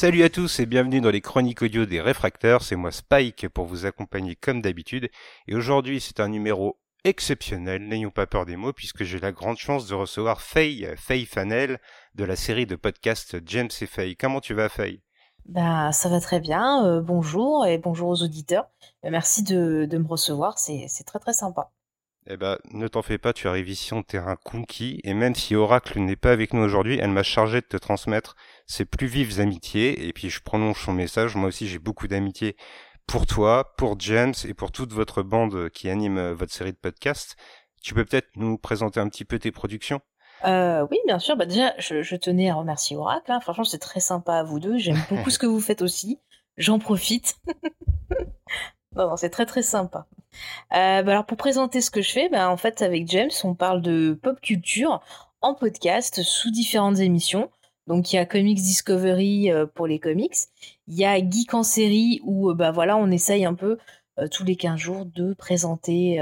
Salut à tous et bienvenue dans les chroniques audio des réfracteurs, c'est moi Spike pour vous accompagner comme d'habitude et aujourd'hui c'est un numéro exceptionnel, n'ayons pas peur des mots puisque j'ai la grande chance de recevoir Faye, Faye Fanel de la série de podcasts James et Faye. Comment tu vas Faye? Bah, ça va très bien. Euh, bonjour et bonjour aux auditeurs. Euh, merci de, de me recevoir. C'est très très sympa. Eh ben, ne t'en fais pas, tu arrives ici en terrain conquis, et même si Oracle n'est pas avec nous aujourd'hui, elle m'a chargé de te transmettre ses plus vives amitiés, et puis je prolonge son message, moi aussi j'ai beaucoup d'amitié pour toi, pour James, et pour toute votre bande qui anime euh, votre série de podcasts. Tu peux peut-être nous présenter un petit peu tes productions? Euh, oui, bien sûr. Bah déjà, je, tenais à remercier Oracle. Hein. Franchement, c'est très sympa à vous deux. J'aime beaucoup ce que vous faites aussi. J'en profite. non, non, c'est très très sympa. Euh, bah alors pour présenter ce que je fais, bah en fait avec James, on parle de pop culture en podcast sous différentes émissions. Donc il y a Comics Discovery euh, pour les comics, il y a Geek en série où bah voilà on essaye un peu tous les 15 jours de présenter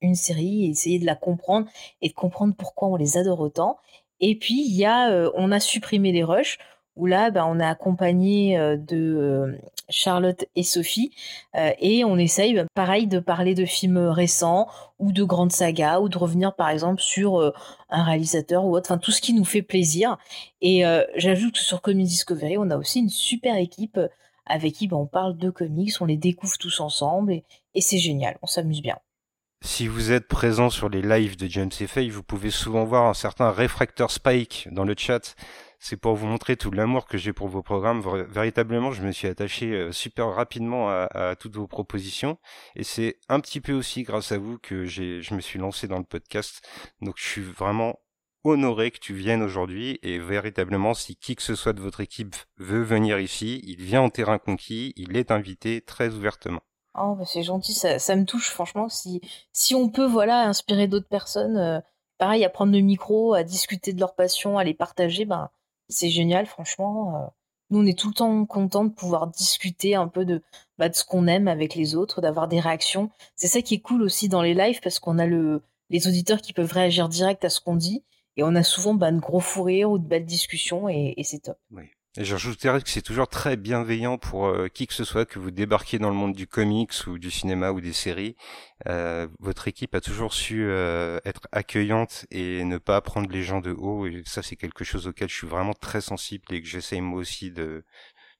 une série et essayer de la comprendre et de comprendre pourquoi on les adore autant. Et puis il y a, euh, on a supprimé les rushs où là, ben, on a accompagné euh, de euh, Charlotte et Sophie et on essaye, ben, pareil, de parler de films récents ou de grandes sagas ou de revenir par exemple sur un réalisateur ou autre, enfin tout ce qui nous fait plaisir. Et j'ajoute que sur Comics Discovery, on a aussi une super équipe avec qui ben, on parle de comics, on les découvre tous ensemble et c'est génial, on s'amuse bien. Si vous êtes présent sur les lives de James Faye, vous pouvez souvent voir un certain réfracteur Spike dans le chat. C'est pour vous montrer tout l'amour que j'ai pour vos programmes. Véritablement, je me suis attaché euh, super rapidement à, toutes vos propositions. Et c'est un petit peu aussi grâce à vous que je me suis lancé dans le podcast. Donc je suis vraiment honoré que tu viennes aujourd'hui et véritablement si qui que ce soit de votre équipe veut venir ici, il vient en terrain conquis, il est invité très ouvertement. Oh, bah, c'est gentil, ça, ça, me touche franchement. Si, si on peut voilà inspirer d'autres personnes, euh, pareil, à prendre le micro, à discuter de leur passion, à les partager, ben c'est génial, franchement. Euh. nous, on est tout le temps content de pouvoir discuter un peu de, bah, de ce qu'on aime avec les autres, d'avoir des réactions. C'est ça qui est cool aussi dans les lives parce qu'on a le, les auditeurs qui peuvent réagir direct à ce qu'on dit et on a souvent bah, de gros fous rires ou de belles discussions et, c'est top. Et j'ajouterais que c'est toujours très bienveillant pour euh, qui que ce soit que vous débarquiez dans le monde du comics ou du cinéma ou des séries. Euh, votre équipe a toujours su euh, être accueillante et ne pas prendre les gens de haut. Et ça, c'est quelque chose auquel je suis vraiment très sensible et que j'essaye moi aussi de,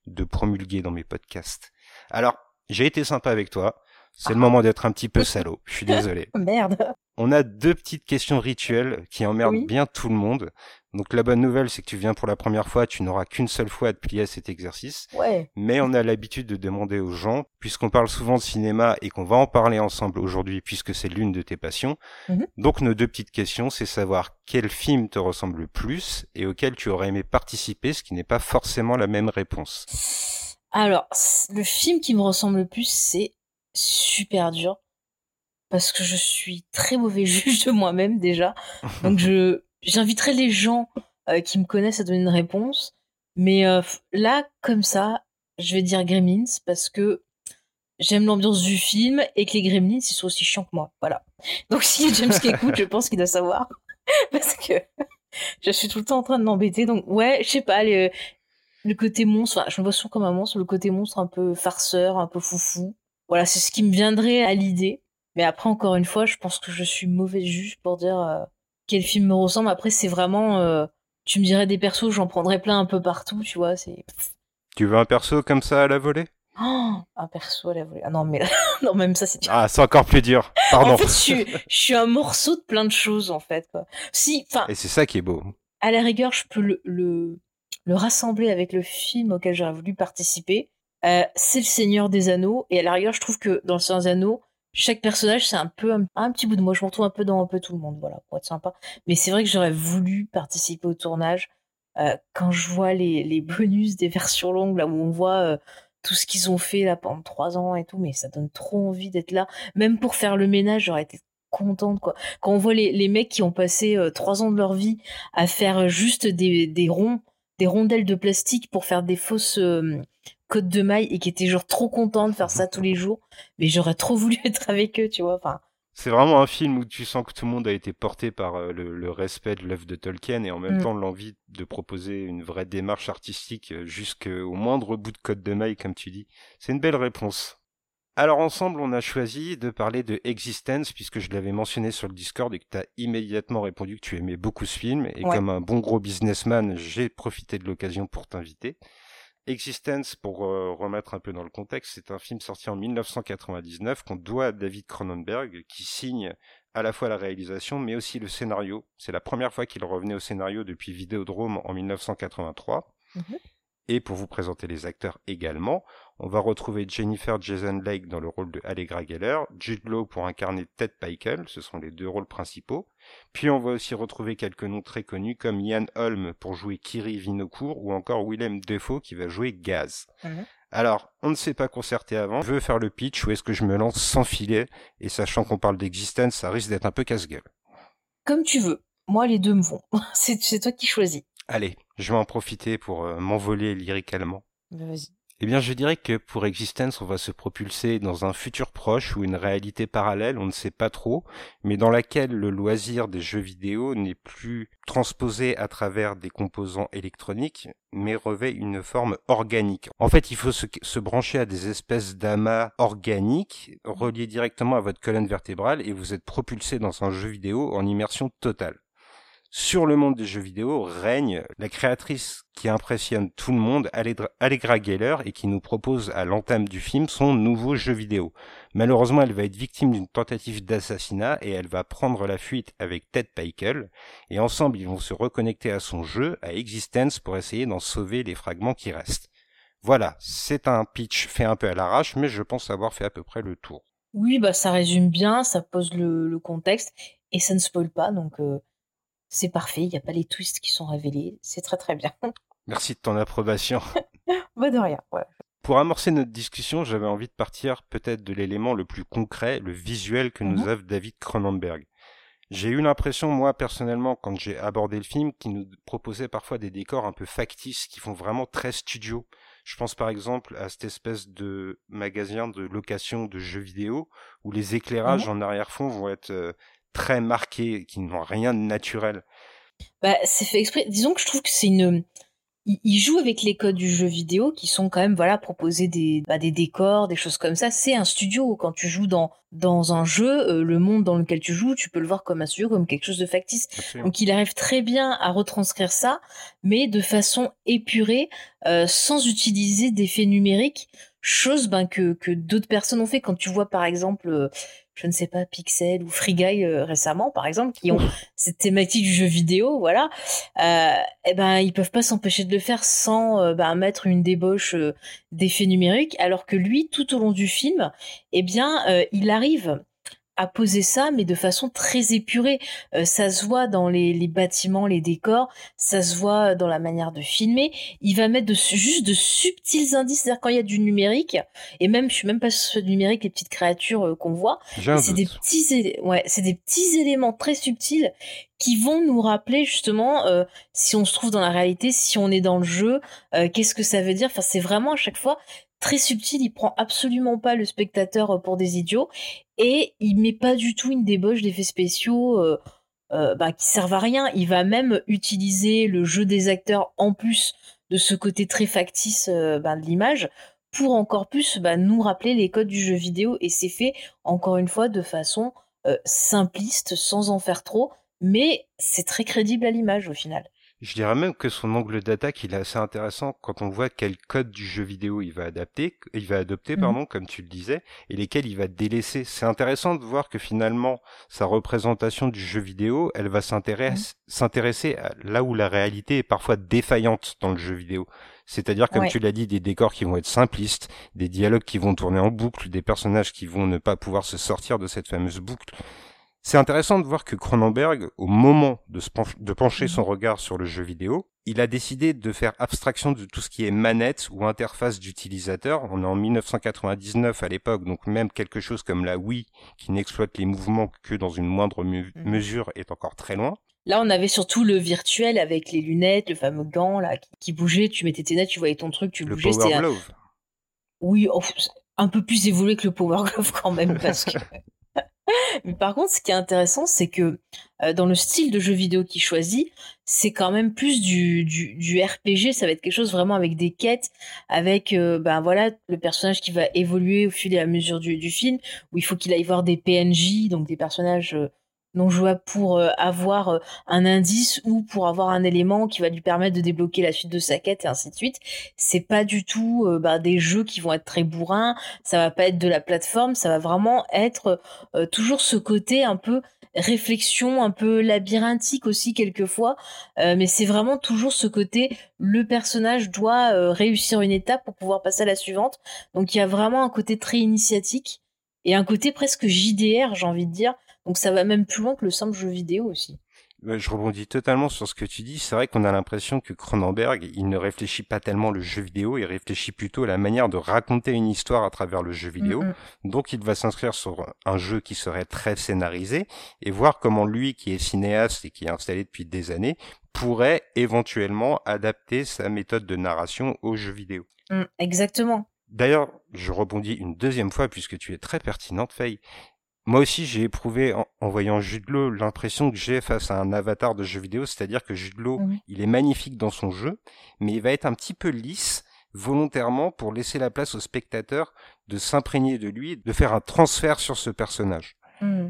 de promulguer dans mes podcasts. Alors, j'ai été sympa avec toi. C'est le moment d'être un petit peu salaud. Je suis désolé. Merde. On a deux petites questions rituelles qui emmerdent bien tout le monde. Donc la bonne nouvelle, c'est que tu viens pour la première fois, tu n'auras qu'une seule fois à te plier à cet exercice. Ouais. Mais on a l'habitude de demander aux gens, puisqu'on parle souvent de cinéma et qu'on va en parler ensemble aujourd'hui, puisque c'est l'une de tes passions. Mhm. Donc nos deux petites questions, c'est savoir quel film te ressemble le plus et auquel tu aurais aimé participer, ce qui n'est pas forcément la même réponse. Alors, le film qui me ressemble le plus, c'est super dur parce que je suis très mauvais juge de moi-même déjà. Donc je j'inviterai les gens euh, qui me connaissent à donner une réponse. Mais euh, là, comme ça, je vais dire Gremlins parce que j'aime l'ambiance du film et que les Gremlins, ils sont aussi chiants que moi. Voilà. Donc si James qui écoute, je pense qu'il doit savoir. parce que je suis tout le temps en train de m'embêter. Donc ouais, je sais pas, le côté monstre, je me vois souvent comme un monstre, le côté monstre un peu farceur, un peu foufou. Voilà, c'est ce qui me viendrait à l'idée. Mais après, encore une fois, je pense que je suis mauvais juge pour dire euh, quel film me ressemble. Après, c'est vraiment. Euh, tu me dirais des persos, j'en prendrais plein un peu partout, tu vois. c'est... Tu veux un perso comme ça à la volée? Oh, Un perso à la volée. Ah non, mais non, même ça, c'est. Ah, c'est encore plus dur. Pardon. en fait, je suis, je suis un morceau de plein de choses, en fait. Quoi. Si, enfin. Et c'est ça qui est beau. À la rigueur, je peux le, le, le rassembler avec le film auquel j'aurais voulu participer. Euh, c'est le Seigneur des Anneaux. Et à la rigueur, je trouve que dans le Seigneur des Anneaux, chaque personnage, c'est un peu un, petit bout de moi. Je m'en retrouve un peu dans un peu tout le monde, voilà, pour être sympa. Mais c'est vrai que j'aurais voulu participer au tournage. Euh, quand je vois les, bonus des versions longues, là où on voit euh, tout ce qu'ils ont fait là pendant trois ans et tout, mais ça donne trop envie d'être là. Même pour faire le ménage, j'aurais été contente quoi. Quand on voit les, les mecs qui ont passé trois ans de leur vie à faire juste des, des ronds, des rondelles de plastique pour faire des fausses Côte de Maille et qui était genre trop content de faire ça tous les jours. Mais j'aurais trop voulu être avec eux, tu vois. Enfin, C'est vraiment un film où tu sens que tout le monde a été porté par euh, le, respect de l'œuvre de Tolkien et en même mm. temps l'envie de proposer une vraie démarche artistique euh, jusqu'au moindre bout de code de maille, comme tu dis. C'est une belle réponse. Alors ensemble, on a choisi de parler de Existence puisque je l'avais mentionné sur le Discord et que tu as immédiatement répondu que tu aimais beaucoup ce film et comme un bon gros businessman, j'ai profité de l'occasion pour t'inviter. Existence, pour euh, remettre un peu dans le contexte, c'est un film sorti en 1999 qu'on doit à David Cronenberg, qui signe à la fois la réalisation mais aussi le scénario. C'est la première fois qu'il revenait au scénario depuis Vidéodrome en 1983. Et pour vous présenter les acteurs également, on va retrouver Jennifer Jason Lake dans le rôle de Allegra Geller, Jude Law pour incarner Ted Pikel, ce sont les deux rôles principaux. Puis on va aussi retrouver quelques noms très connus comme Ian Holm pour jouer Kiri Vinocourt ou encore Willem Defoe qui va jouer Gaz. Mhm. Alors, on ne s'est pas concerté avant. Je veux faire le pitch ou est-ce que je me lance sans filet? Et sachant qu'on parle d'existence, ça risque d'être un peu casse-gueule. Comme tu veux. Moi, les deux me vont. c'est toi qui choisis. Allez, je vais en profiter pour euh, m'envoler lyriquement. Bah, vas-y. Eh bien, je dirais que pour Existence, on va se propulser dans un futur proche ou une réalité parallèle, on ne sait pas trop, mais dans laquelle le loisir des jeux vidéo n'est plus transposé à travers des composants électroniques, mais revêt une forme organique. En fait, il faut se, se brancher à des espèces d'amas organiques reliés directement à votre colonne vertébrale et vous êtes propulsé dans un jeu vidéo en immersion totale sur le monde des jeux vidéo règne la créatrice qui impressionne tout le monde, Allegra Geller, et qui nous propose à l'entame du film son nouveau jeu vidéo. Malheureusement, elle va être victime d'une tentative d'assassinat et elle va prendre la fuite avec Ted Pikel, et ensemble ils vont se reconnecter à son jeu, à Existence, pour essayer d'en sauver les fragments qui restent. Voilà, c'est un pitch fait un peu à l'arrache, mais je pense avoir fait à peu près le tour. Oui, bah ça résume bien, ça pose le, contexte, et ça ne spoil pas, donc... Euh, c'est parfait, il n'y a pas les twists qui sont révélés, c'est très très bien. Merci de ton approbation. bah de rien, Pour amorcer notre discussion, j'avais envie de partir peut-être de l'élément le plus concret, le visuel que nous offre David Cronenberg. J'ai eu l'impression, moi personnellement, quand j'ai abordé le film, qu'il nous proposait parfois des décors un peu factices, qui font vraiment très studio. Je pense par exemple à cette espèce de magasin de location de jeux vidéo, où les éclairages mmh en arrière-fond vont être euh, très marqués, qui n'ont rien de naturel. Bah, c'est fait exprès. Disons que je trouve que c'est une. Il joue avec les codes du jeu vidéo qui sont quand même voilà proposer des bah, des décors, des choses comme ça. C'est un studio quand tu joues dans dans un jeu, euh, le monde dans lequel tu joues, tu peux le voir comme un studio, comme quelque chose de factice. Donc il arrive très bien à retranscrire ça, mais de façon épurée, euh, sans utiliser d'effets numériques, chose ben, que que d'autres personnes ont fait. Quand tu vois par exemple euh, je ne sais pas, Pixel ou Free Guy euh, récemment, par exemple, qui ont cette thématique du jeu vidéo, voilà, euh, eh ben ils peuvent pas s'empêcher de le faire sans euh, ben, mettre une débauche euh, d'effets numériques, alors que lui, tout au long du film, eh bien, il arrive à poser ça, mais de façon très épurée. Euh, ça se voit dans les, les, bâtiments, les décors, ça se voit dans la manière de filmer. Il va mettre de, juste de subtils indices, c'est-à-dire quand il y a du numérique, et même, je suis même pas sur le numérique, les petites créatures euh, qu'on voit, c'est des petits, ouais, c'est des petits éléments très subtils qui vont nous rappeler justement euh, si on se trouve dans la réalité, si on est dans le jeu, qu'est-ce que ça veut dire. Enfin, c'est vraiment à chaque fois très subtil, il prend absolument pas le spectateur pour des idiots et il met pas du tout une débauche d'effets spéciaux euh, euh, bah, qui servent à rien. Il va même utiliser le jeu des acteurs en plus de ce côté très factice bah, de l'image pour encore plus bah, nous rappeler les codes du jeu vidéo et c'est fait encore une fois de façon simpliste sans en faire trop mais c'est très crédible à l'image au final. Je dirais même que son angle d'attaque, il est assez intéressant quand on voit quel code du jeu vidéo il va adapter, il va adopter, mmh pardon, comme tu le disais, et lesquels il va délaisser. C'est intéressant de voir que finalement, sa représentation du jeu vidéo, elle va mmh s'intéresser à là où la réalité est parfois défaillante dans le jeu vidéo. C'est-à-dire, comme tu l'as dit, des décors qui vont être simplistes, des dialogues qui vont tourner en boucle, des personnages qui vont ne pas pouvoir se sortir de cette fameuse boucle. C'est intéressant de voir que Cronenberg, au moment de, de pencher son mhm. regard sur le jeu vidéo, il a décidé de faire abstraction de tout ce qui est manette ou interface d'utilisateur. On est en 1999 à l'époque, donc même quelque chose comme la Wii, qui n'exploite les mouvements que dans une moindre mhm. mesure, est encore très loin. Là, on avait surtout le virtuel avec les lunettes, le fameux gant là qui, bougeait. Tu mettais tes lunettes, tu voyais ton truc, tu bougeais. Le Power Glove. Oui, oh, un peu plus évolué que le Power Glove quand même, parce que Mais par contre, ce qui est intéressant, c'est que euh, dans le style de jeu vidéo qu'il choisit, c'est quand même plus du, du, RPG. Ça va être quelque chose vraiment avec des quêtes, avec euh, ben voilà le personnage qui va évoluer au fil et à mesure du, du film, où il faut qu'il aille voir des PNJ, donc des personnages euh, non jouable pour euh, avoir euh, un indice ou pour avoir un élément qui va lui permettre de débloquer la suite de sa quête et ainsi de suite. C'est pas du tout euh, bah, des jeux qui vont être très bourrins, ça va pas être de la plateforme, ça va vraiment être toujours ce côté un peu réflexion, un peu labyrinthique aussi quelquefois, mais c'est vraiment toujours ce côté le personnage doit réussir une étape pour pouvoir passer à la suivante. Donc il y a vraiment un côté très initiatique et un côté presque JDR, j'ai envie de dire, donc ça va même plus loin que le simple jeu vidéo aussi. Je rebondis totalement sur ce que tu dis. C'est vrai qu'on a l'impression que Cronenberg, il ne réfléchit pas tellement le jeu vidéo, il réfléchit plutôt à la manière de raconter une histoire à travers le jeu vidéo. Donc il va s'inscrire sur un jeu qui serait très scénarisé et voir comment lui, qui est cinéaste et qui est installé depuis des années, pourrait éventuellement adapter sa méthode de narration au jeu vidéo. Mm, exactement. D'ailleurs, je rebondis une deuxième fois puisque tu es très pertinente, Faye. Moi aussi, j'ai éprouvé en, voyant Jude Law l'impression que j'ai face à un avatar de jeu vidéo, c'est-à-dire que Jude Law, il est magnifique dans son jeu, mais il va être un petit peu lisse volontairement pour laisser la place au spectateur de s'imprégner de lui, de faire un transfert sur ce personnage. Mmh.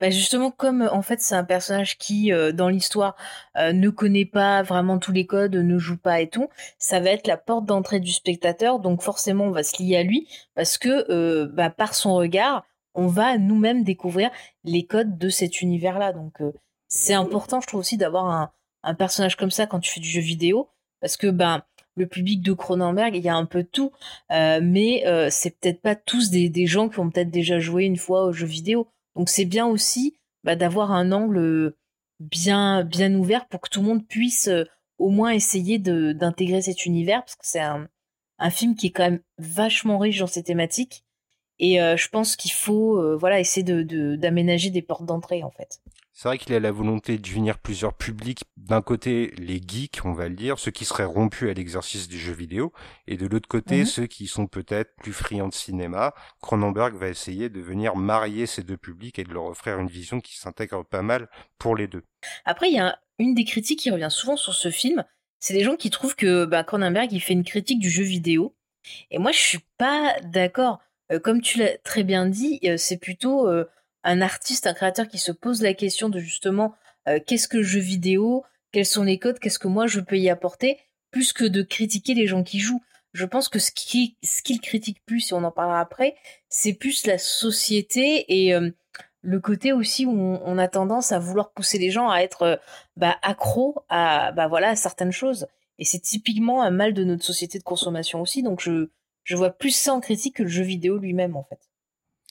Bah justement, comme en fait c'est un personnage qui euh, dans l'histoire euh, ne connaît pas vraiment tous les codes, ne joue pas et tout, ça va être la porte d'entrée du spectateur. Donc forcément, on va se lier à lui parce que euh, bah, par son regard, on va nous-mêmes découvrir les codes de cet univers-là. Donc euh, c'est important, je trouve aussi, d'avoir un, personnage comme ça quand tu fais du jeu vidéo, parce que ben le public de Cronenberg, il y a un peu de tout, euh, mais euh, c'est peut-être pas tous des, gens qui ont peut-être déjà joué une fois au jeu vidéo. Donc c'est bien aussi bah, d'avoir un angle bien bien ouvert pour que tout le monde puisse au moins essayer d'intégrer cet univers, parce que c'est un, un film qui est quand même vachement riche dans ses thématiques et euh, je pense qu'il faut euh, voilà essayer de d'aménager des portes d'entrée en fait. C'est vrai qu'il a la volonté de unir plusieurs publics. D'un côté, les geeks, on va le dire, ceux qui seraient rompus à l'exercice du jeu vidéo, et de l'autre côté, mhm. ceux qui sont peut-être plus friands de cinéma. Cronenberg va essayer de venir marier ces deux publics et de leur offrir une vision qui s'intègre pas mal pour les deux. Après, il y a une des critiques qui revient souvent sur ce film, c'est des gens qui trouvent que bah, Cronenberg il fait une critique du jeu vidéo. Et moi, je suis pas d'accord. Euh, comme tu l'as très bien dit, euh, c'est plutôt euh, un artiste, un créateur qui se pose la question de justement qu'est-ce que le jeu vidéo, quels sont les codes, qu'est-ce que moi je peux y apporter, plus que de critiquer les gens qui jouent. Je pense que ce qu'il critique plus, et on en parlera après, c'est plus la société et le côté aussi où on, a tendance à vouloir pousser les gens à être bah, accros à bah à certaines choses. Et c'est typiquement un mal de notre société de consommation aussi. Donc je je vois plus ça en critique que le jeu vidéo lui-même en fait.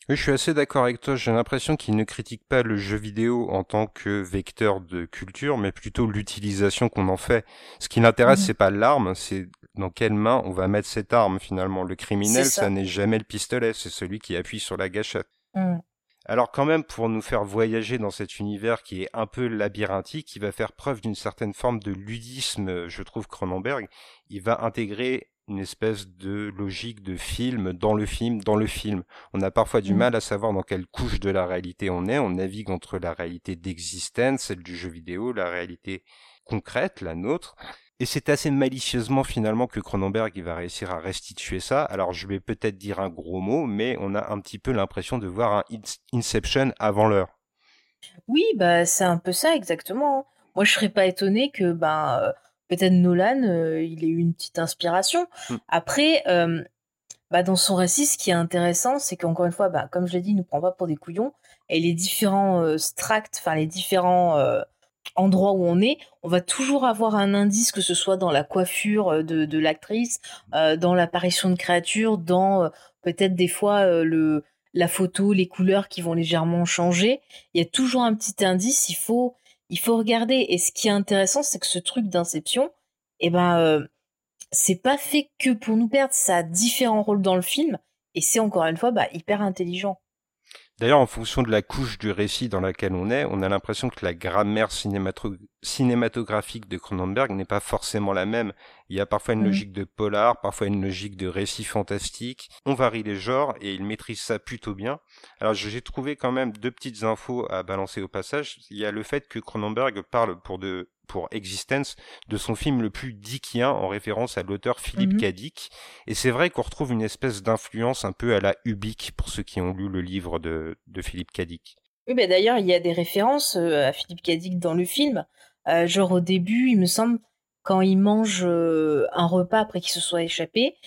Oui, je suis assez d'accord avec toi. J'ai l'impression qu'il ne critique pas le jeu vidéo en tant que vecteur de culture, mais plutôt l'utilisation qu'on en fait. Ce qui l'intéresse, mhm. c'est pas l'arme, c'est dans quelle main on va mettre cette arme finalement. Le criminel, ça, n'est jamais le pistolet, c'est celui qui appuie sur la gâchette. Mhm. Alors quand même, pour nous faire voyager dans cet univers qui est un peu labyrinthique, qui va faire preuve d'une certaine forme de ludisme, je trouve Cronenberg, il va intégrer une espèce de logique de film dans le film dans le film. On a parfois du mmh. mal à savoir dans quelle couche de la réalité on est. On navigue entre la réalité d'existence, celle du jeu vidéo, la réalité concrète, la nôtre. Et c'est assez malicieusement finalement que Cronenberg il va réussir à restituer ça. Alors je vais peut-être dire un gros mot, mais on a un petit peu l'impression de voir un Inception avant l'heure. Oui, bah c'est un peu ça exactement. Moi je serais pas étonné que bah peut-être Nolan, euh, il ait eu une petite inspiration. Mm. Après, euh, bah, dans son récit, ce qui est intéressant, c'est qu'encore une fois, bah, comme je l'ai dit, il ne nous prend pas pour des couillons. Et les différents euh, stracts, enfin les différents endroits où on est, on va toujours avoir un indice, que ce soit dans la coiffure de, l'actrice, dans l'apparition de créatures, dans peut-être des fois le la photo, les couleurs qui vont légèrement changer. Il y a toujours un petit indice. Il faut il faut regarder. Et ce qui est intéressant, c'est que ce truc d'inception, eh ben, euh, c'est pas fait que pour nous perdre. Ça a différents rôles dans le film. Et c'est encore une fois bah, hyper intelligent. D'ailleurs, en fonction de la couche du récit dans laquelle on est, on a l'impression que la grammaire cinématographique de Cronenberg n'est pas forcément la même. Il y a parfois une mmh. logique de polar, parfois une logique de récit fantastique. On varie les genres et il maîtrise ça plutôt bien. Alors j'ai trouvé quand même deux petites infos à balancer au passage. Il y a le fait que Cronenberg parle pour de pour Existence de son film le plus dickien en référence à l'auteur Philippe mmh. Et c'est vrai qu'on retrouve une espèce d'influence un peu à la Ubik pour ceux qui ont lu le livre de, de Philippe Cadic. Oui, mais d'ailleurs, il y a des références euh, à Philippe Cadic dans le film. Euh, genre au début, il me semble, quand il mange euh, un repas après qu'il se soit échappé,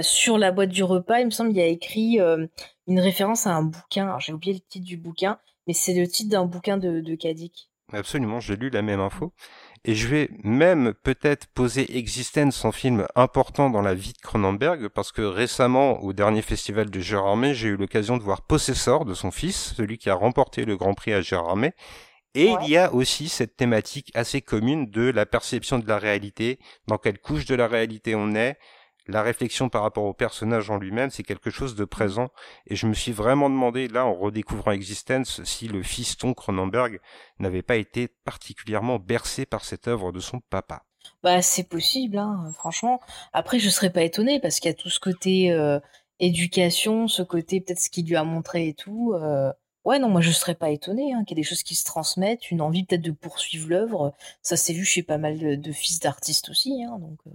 sur la boîte du repas, il me semble, il y a écrit une référence à un bouquin. J'ai oublié le titre du bouquin, mais c'est le titre d'un bouquin de, de Cadic. Absolument, j'ai lu la même info. Et je vais même peut-être poser Existence en film important dans la vie de Cronenberg, parce que récemment, au dernier festival de Gérardmer, j'ai eu l'occasion de voir Possessor de son fils, celui qui a remporté le Grand Prix à Gérardmer. Et il y a aussi cette thématique assez commune de la perception de la réalité, dans quelle couche de la réalité on est, la réflexion par rapport au personnage en lui-même, c'est quelque chose de présent. Et je me suis vraiment demandé, là, en redécouvrant Existence, si le fiston Cronenberg n'avait pas été particulièrement bercé par cette œuvre de son papa. Bah, c'est possible, hein, franchement. Après, je serais pas étonné parce qu'il y a tout ce côté euh, éducation, ce côté peut-être ce qu'il lui a montré et tout. Euh. Ouais, non, moi je serais pas étonné hein, qu'il y ait des choses qui se transmettent, une envie peut-être de poursuivre l'œuvre. Ça s'est vu chez pas mal de, fils d'artistes aussi, hein, donc euh,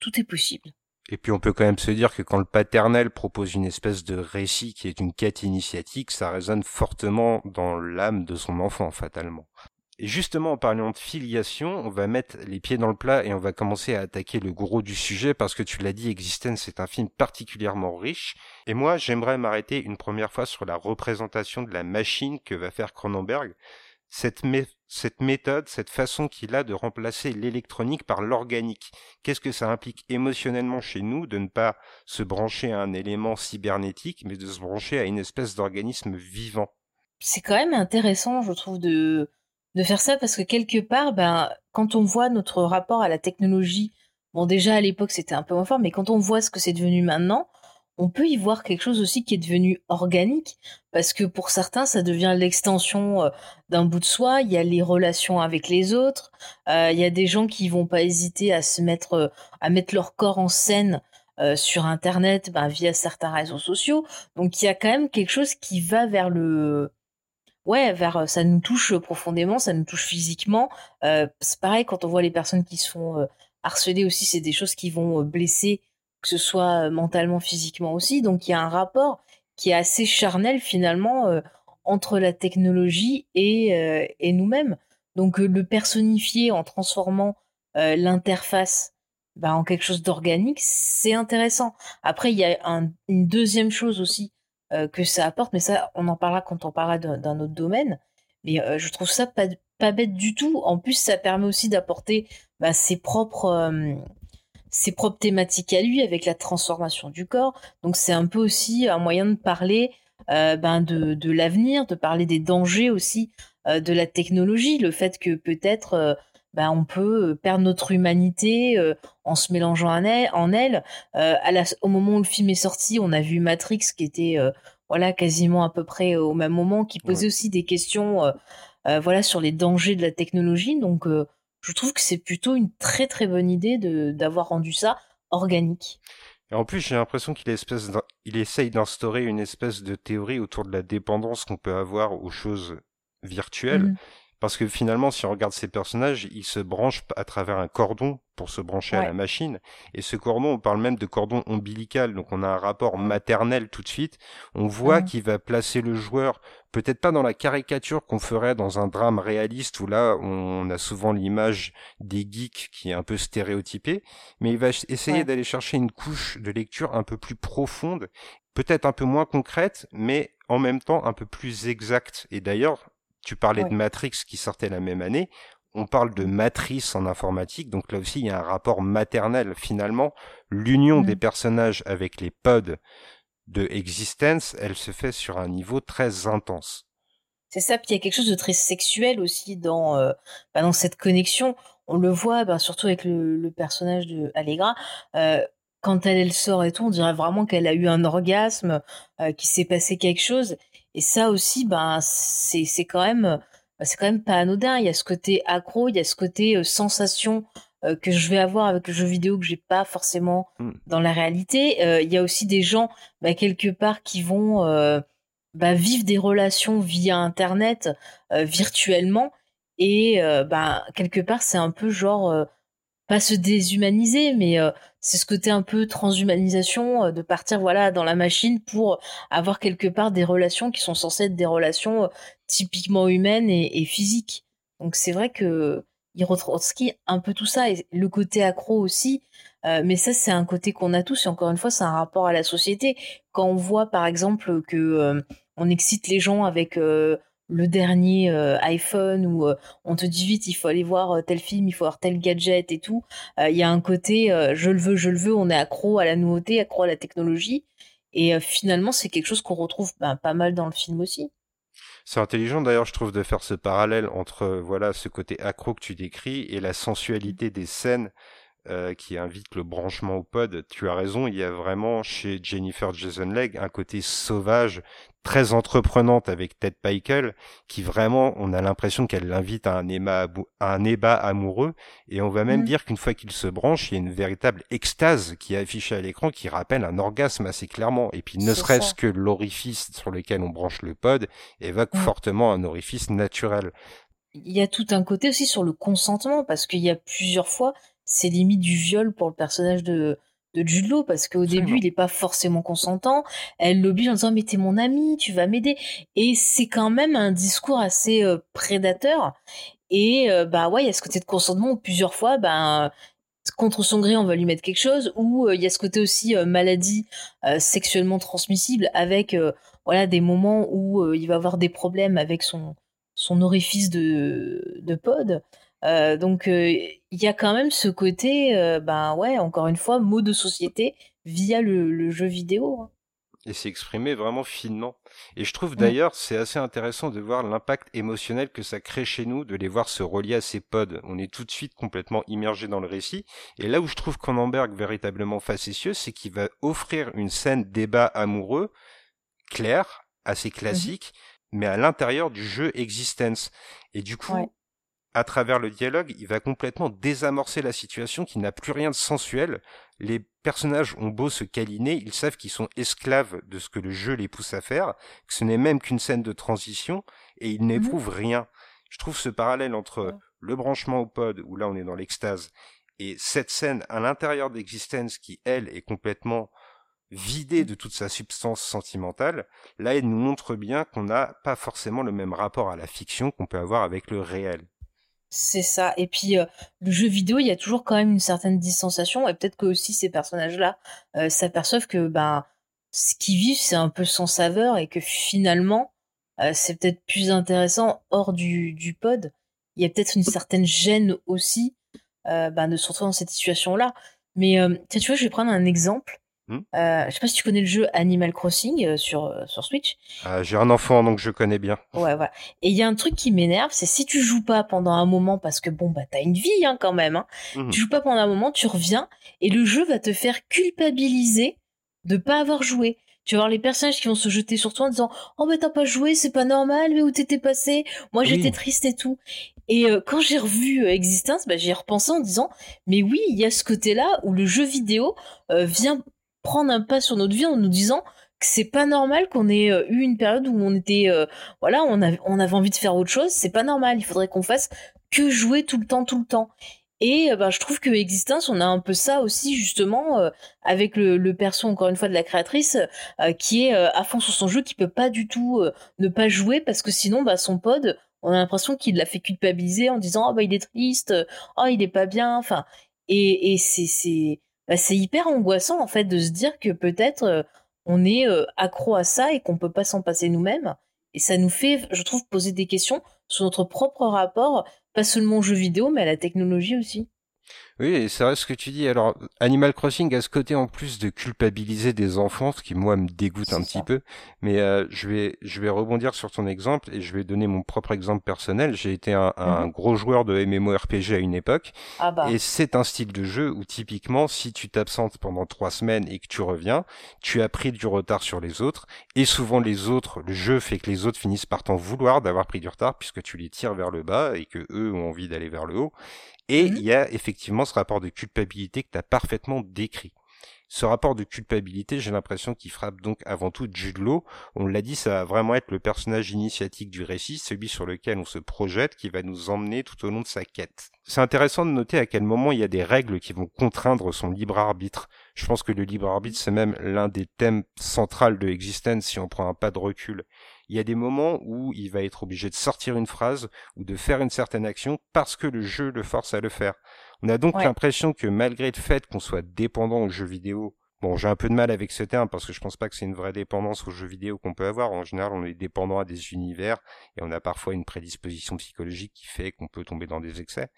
tout est possible. Et puis on peut quand même se dire que quand le paternel propose une espèce de récit qui est une quête initiatique, ça résonne fortement dans l'âme de son enfant, fatalement. Et justement, en parlant de filiation, on va mettre les pieds dans le plat et on va commencer à attaquer le gros du sujet parce que tu l'as dit, Existence est un film particulièrement riche. Et moi, j'aimerais m'arrêter une première fois sur la représentation de la machine que va faire Cronenberg cette, méthode, cette façon qu'il a de remplacer l'électronique par l'organique. Qu'est-ce que ça implique émotionnellement chez nous de ne pas se brancher à un élément cybernétique, mais de se brancher à une espèce d'organisme vivant? C'est quand même intéressant, je trouve, de, de faire ça parce que quelque part, ben, quand on voit notre rapport à la technologie, bon déjà à l'époque c'était un peu moins fort, mais quand on voit ce que c'est devenu maintenant, on peut y voir quelque chose aussi qui est devenu organique, parce que pour certains, ça devient l'extension euh, d'un bout de soi. Il y a les relations avec les autres. Euh, il y a des gens qui vont pas hésiter à se mettre, euh, à mettre leur corps en scène sur Internet, ben, via certains réseaux sociaux. Donc il y a quand même quelque chose qui va vers le, ouais, vers ça nous touche profondément, ça nous touche physiquement. c'est pareil quand on voit les personnes qui se font harceler aussi, c'est des choses qui vont blesser que ce soit mentalement, physiquement aussi. Donc il y a un rapport qui est assez charnel finalement entre la technologie et, nous-mêmes. Donc le personnifier en transformant l'interface bah, en quelque chose d'organique, c'est intéressant. Après, il y a une deuxième chose aussi que ça apporte, mais ça, on en parlera quand on parlera d'un autre domaine. Mais je trouve ça pas, bête du tout. En plus, ça permet aussi d'apporter bah, ses propres ses propres thématiques à lui avec la transformation du corps. Donc c'est un peu aussi un moyen de parler euh, ben de, de l'avenir, de parler des dangers aussi euh, de la technologie, le fait que peut-être euh, ben, on peut perdre notre humanité en se mélangeant en elle. En elle. à la, au moment où le film est sorti, on a vu Matrix qui était voilà quasiment à peu près au même moment, qui posait aussi des questions voilà sur les dangers de la technologie. Donc je trouve que c'est plutôt une très très bonne idée d'avoir rendu ça organique. Et en plus, j'ai l'impression qu'il il essaye d'instaurer une espèce de théorie autour de la dépendance qu'on peut avoir aux choses virtuelles. Mmh. Parce que finalement, si on regarde ces personnages, ils se branchent à travers un cordon pour se brancher à la machine. Et ce cordon, on parle même de cordon ombilical, donc on a un rapport maternel tout de suite. On voit mmh. qu'il va placer le joueur, peut-être pas dans la caricature qu'on ferait dans un drame réaliste où là, on a souvent l'image des geeks qui est un peu stéréotypée, mais il va essayer d'aller chercher une couche de lecture un peu plus profonde, peut-être un peu moins concrète, mais en même temps un peu plus exacte. Et d'ailleurs, tu parlais de Matrix qui sortait la même année. On parle de matrice en informatique, donc là aussi il y a un rapport maternel finalement. L'union des mmh. personnages avec les pods de existence, elle se fait sur un niveau très intense. C'est ça, puis il y a quelque chose de très sexuel aussi dans, euh, bah, dans cette connexion. On le voit bah, surtout avec le, personnage de Allegra. Euh, quand elle, elle sort et tout, on dirait vraiment qu'elle a eu un orgasme, euh, qu'il s'est passé quelque chose. Et ça aussi, ben, c'est, c'est quand même, c'est quand même pas anodin. Il y a ce côté accro, il y a ce côté sensation que je vais avoir avec le jeu vidéo que j'ai pas forcément mmh. dans la réalité. Il y a aussi des gens, bah, quelque part, qui vont bah, vivre des relations via Internet virtuellement et bah, quelque part, c'est un peu genre pas se déshumaniser, mais c'est ce côté un peu transhumanisation de partir voilà dans la machine pour avoir quelque part des relations qui sont censées être des relations typiquement humaines et, physiques. Donc c'est vrai que il retranscrit un peu tout ça et le côté accro aussi. Euh, mais ça, c'est un côté qu'on a tous et encore une fois, c'est un rapport à la société. Quand on voit par exemple que euh, on excite les gens avec euh, le dernier iPhone ou on te dit vite il faut aller voir tel film, il faut voir tel gadget et tout. Il y a un côté je le veux, je le veux. On est accro à la nouveauté, accro à la technologie. Et finalement, c'est quelque chose qu'on retrouve ben, pas mal dans le film aussi. C'est intelligent d'ailleurs, je trouve, de faire ce parallèle entre voilà ce côté accro que tu décris et la sensualité des scènes euh, qui invite le branchement au pod. Tu as raison, il y a vraiment chez Jennifer Jason Leigh un côté sauvage, très entreprenante avec Ted Pikel, qui vraiment, on a l'impression qu'elle l'invite à un ébat, à un ébat amoureux, et on va même mm. dire qu'une fois qu'il se branche, il y a une véritable extase qui est affichée à l'écran, qui rappelle un orgasme assez clairement. Et puis, ne serait-ce que l'orifice sur lequel on branche le pod évoque mm. fortement un orifice naturel. Il y a tout un côté aussi sur le consentement, parce qu'il y a plusieurs fois, c'est limite du viol pour le personnage de, de Jude parce qu'au début il est pas forcément consentant. Elle l'oblige en disant mais t'es mon ami, tu vas m'aider. Et c'est quand même un discours assez euh, prédateur. Et euh, bah ouais, il y a ce côté de consentement où plusieurs fois, ben contre son gré on va lui mettre quelque chose. Ou euh, il y a ce côté aussi maladie sexuellement transmissible avec voilà des moments où il va avoir des problèmes avec son son orifice de de pod. Euh, donc euh, il y a quand même ce côté, euh, ben ouais, encore une fois, mot de société via le, jeu vidéo. Hein. Et c'est exprimé vraiment finement. Et je trouve d'ailleurs c'est assez intéressant de voir l'impact émotionnel que ça crée chez nous, de les voir se relier à ces pods. On est tout de suite complètement immergé dans le récit. Et là où je trouve Cronenberg véritablement facétieux, c'est qu'il va offrir une scène débat amoureux, clair, assez mmh classique, mais à l'intérieur du jeu Existence. Et du coup, à travers le dialogue, il va complètement désamorcer la situation qui n'a plus rien de sensuel. Les personnages ont beau se câliner, ils savent qu'ils sont esclaves de ce que le jeu les pousse à faire, que ce n'est même qu'une scène de transition, et ils n'éprouvent mhm. rien. Je trouve ce parallèle entre le branchement au pod, où là on est dans l'extase, et cette scène à l'intérieur d'Existence qui, elle, est complètement vidée de toute sa substance sentimentale, là elle nous montre bien qu'on n'a pas forcément le même rapport à la fiction qu'on peut avoir avec le réel. C'est ça. Et puis euh, le jeu vidéo, il y a toujours quand même une certaine distanciation. Et peut-être que aussi ces personnages-là euh, s'aperçoivent que ben ce qu'ils vivent, c'est un peu sans saveur et que finalement, euh, c'est peut-être plus intéressant hors du, du pod. Il y a peut-être une certaine gêne aussi ben, de se retrouver dans cette situation-là. Mais tu vois, je vais prendre un exemple. Hmm? Euh, je sais pas si tu connais le jeu Animal Crossing euh, sur euh, sur Switch. Ah, j'ai un enfant donc je connais bien. Ouais voilà. Et il y a un truc qui m'énerve, c'est si tu joues pas pendant un moment parce que bon bah t'as une vie hein, quand même. Hein. Hmm. Tu joues pas pendant un moment, tu reviens et le jeu va te faire culpabiliser de pas avoir joué. Tu vas voir les personnages qui vont se jeter sur toi en disant oh mais t'as pas joué, c'est pas normal, mais où t'étais passé? Moi j'étais triste et tout. Et quand j'ai revu Existence, bah, j'ai repensé en disant mais oui il y a ce côté-là où le jeu vidéo vient prendre un pas sur notre vie en nous disant que c'est pas normal qu'on ait euh, eu une période où on était euh, voilà on avait on avait envie de faire autre chose. C'est pas normal. Il faudrait qu'on fasse que jouer tout le temps tout le temps. Et bah, je trouve que Existence on a un peu ça aussi justement avec le, le perso encore une fois de la créatrice qui est à fond sur son jeu qui peut pas du tout ne pas jouer parce que sinon bah son pod on a l'impression qu'il l'a fait culpabiliser en disant oh bah il est triste. Oh il est pas bien. Enfin et, et c'est bah, c'est hyper angoissant en fait de se dire que peut-être euh, on est euh, accro à ça et qu'on peut pas s'en passer nous-mêmes. Et ça nous fait, je trouve, poser des questions sur notre propre rapport, pas seulement aux jeux vidéo, mais à la technologie aussi. Oui, c'est vrai ce que tu dis. Alors, Animal Crossing a ce côté en plus de culpabiliser des enfants, ce qui moi me dégoûte un petit peu. Mais euh, je vais je vais rebondir sur ton exemple et je vais donner mon propre exemple personnel. J'ai été un, un mhm. gros joueur de MMORPG à une époque, ah bah. et c'est un style de jeu où typiquement, si tu t'absentes pendant trois semaines et que tu reviens, tu as pris du retard sur les autres, et souvent les autres, le jeu fait que les autres finissent par t'en vouloir d'avoir pris du retard puisque tu les tires vers le bas et que eux ont envie d'aller vers le haut. Et mmh il y a effectivement ce rapport de culpabilité que tu as parfaitement décrit. Ce rapport de culpabilité, j'ai l'impression qu'il frappe donc avant tout Jude Law. On l'a dit, ça va vraiment être le personnage initiatique du récit, celui sur lequel on se projette, qui va nous emmener tout au long de sa quête. C'est intéressant de noter à quel moment il y a des règles qui vont contraindre son libre arbitre. Je pense que le libre arbitre, c'est même l'un des thèmes centraux de Existence si on prend un pas de recul il y a des moments où il va être obligé de sortir une phrase ou de faire une certaine action parce que le jeu le force à le faire. On a donc l'impression que malgré le fait qu'on soit dépendant aux jeux vidéo, bon, j'ai un peu de mal avec ce terme parce que je pense pas que c'est une vraie dépendance aux jeux vidéo qu'on peut avoir. En général, on est dépendant à des univers et on a parfois une prédisposition psychologique qui fait qu'on peut tomber dans des excès.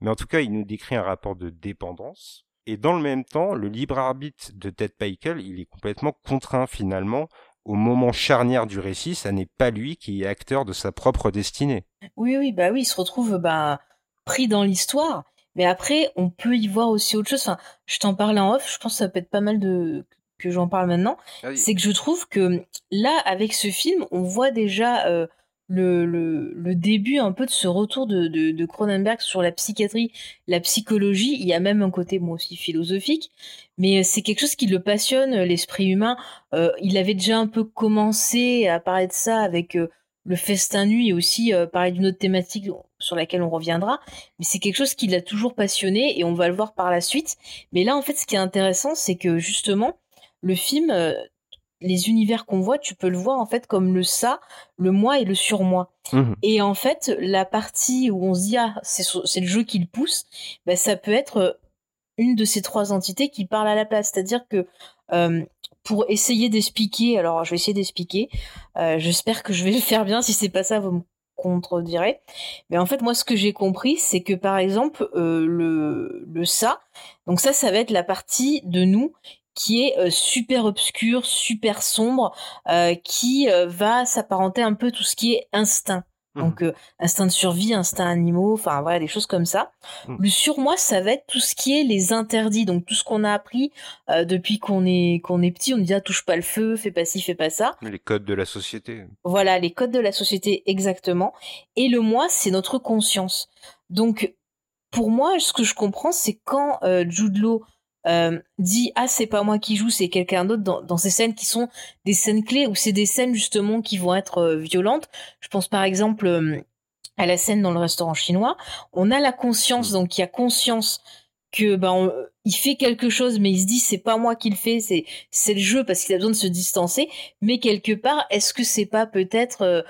Mais en tout cas, il nous décrit un rapport de dépendance. Et dans le même temps, le libre arbitre de Ted Pikel, il est complètement contraint finalement au moment charnière du récit, ça n'est pas lui qui est acteur de sa propre destinée. Oui, oui, bah oui, il se retrouve bah, pris dans l'histoire. Mais après, on peut y voir aussi autre chose. Enfin, je t'en parlais en off, je pense que ça peut être pas mal de que j'en parle maintenant. Ah C'est que je trouve que là, avec ce film, on voit déjà euh, le, le, le, début un peu de ce retour de, de, de, Cronenberg sur la psychiatrie, la psychologie. Il y a même un côté, moi aussi, philosophique. Mais euh, c'est quelque chose qui le passionne, euh, l'esprit humain. Euh, il avait déjà un peu commencé à parler de ça avec euh, le festin nuit et aussi parler d'une autre thématique sur laquelle on reviendra. Mais c'est quelque chose qui l'a toujours passionné et on va le voir par la suite. Mais là, en fait, ce qui est intéressant, c'est que justement, le film les univers qu'on voit, tu peux le voir en fait comme le ça, le moi et le surmoi. Mmh. Et en fait, la partie où on se dit ah c'est le jeu qui le pousse, bah, ça peut être euh, une de ces trois entités qui parle à la place. C'est-à-dire que euh, pour essayer d'expliquer, alors je vais essayer d'expliquer. Euh, j'espère que je vais le faire bien. Si c'est pas ça, vous me contredirez. Mais en fait, moi, ce que j'ai compris, c'est que par exemple le le ça, donc ça, ça va être la partie de nous qui est euh, super obscur, super sombre, euh, qui euh, va s'apparenter un peu tout ce qui est instinct. Mmh. Donc instinct de survie, instinct animaux, enfin voilà des choses comme ça. Mmh. Le surmoi, ça va être tout ce qui est les interdits, donc tout ce qu'on a appris depuis qu'on est qu'on est petit, on dit ah touche pas le feu, fais pas ci, fais pas ça. Les codes de la société. Voilà les codes de la société exactement. Et le moi, c'est notre conscience. Donc pour moi, ce que je comprends, c'est quand Jude Law euh, dit ah c'est pas moi qui joue c'est quelqu'un d'autre dans, dans, ces scènes qui sont des scènes clés ou c'est des scènes justement qui vont être euh, violentes. Je pense par exemple euh, à la scène dans le restaurant chinois. On a la conscience donc il y a conscience que ben il fait quelque chose mais il se dit c'est pas moi qui le fais c'est c'est le jeu parce qu'il a besoin de se distancer. Mais quelque part est-ce que c'est pas peut-être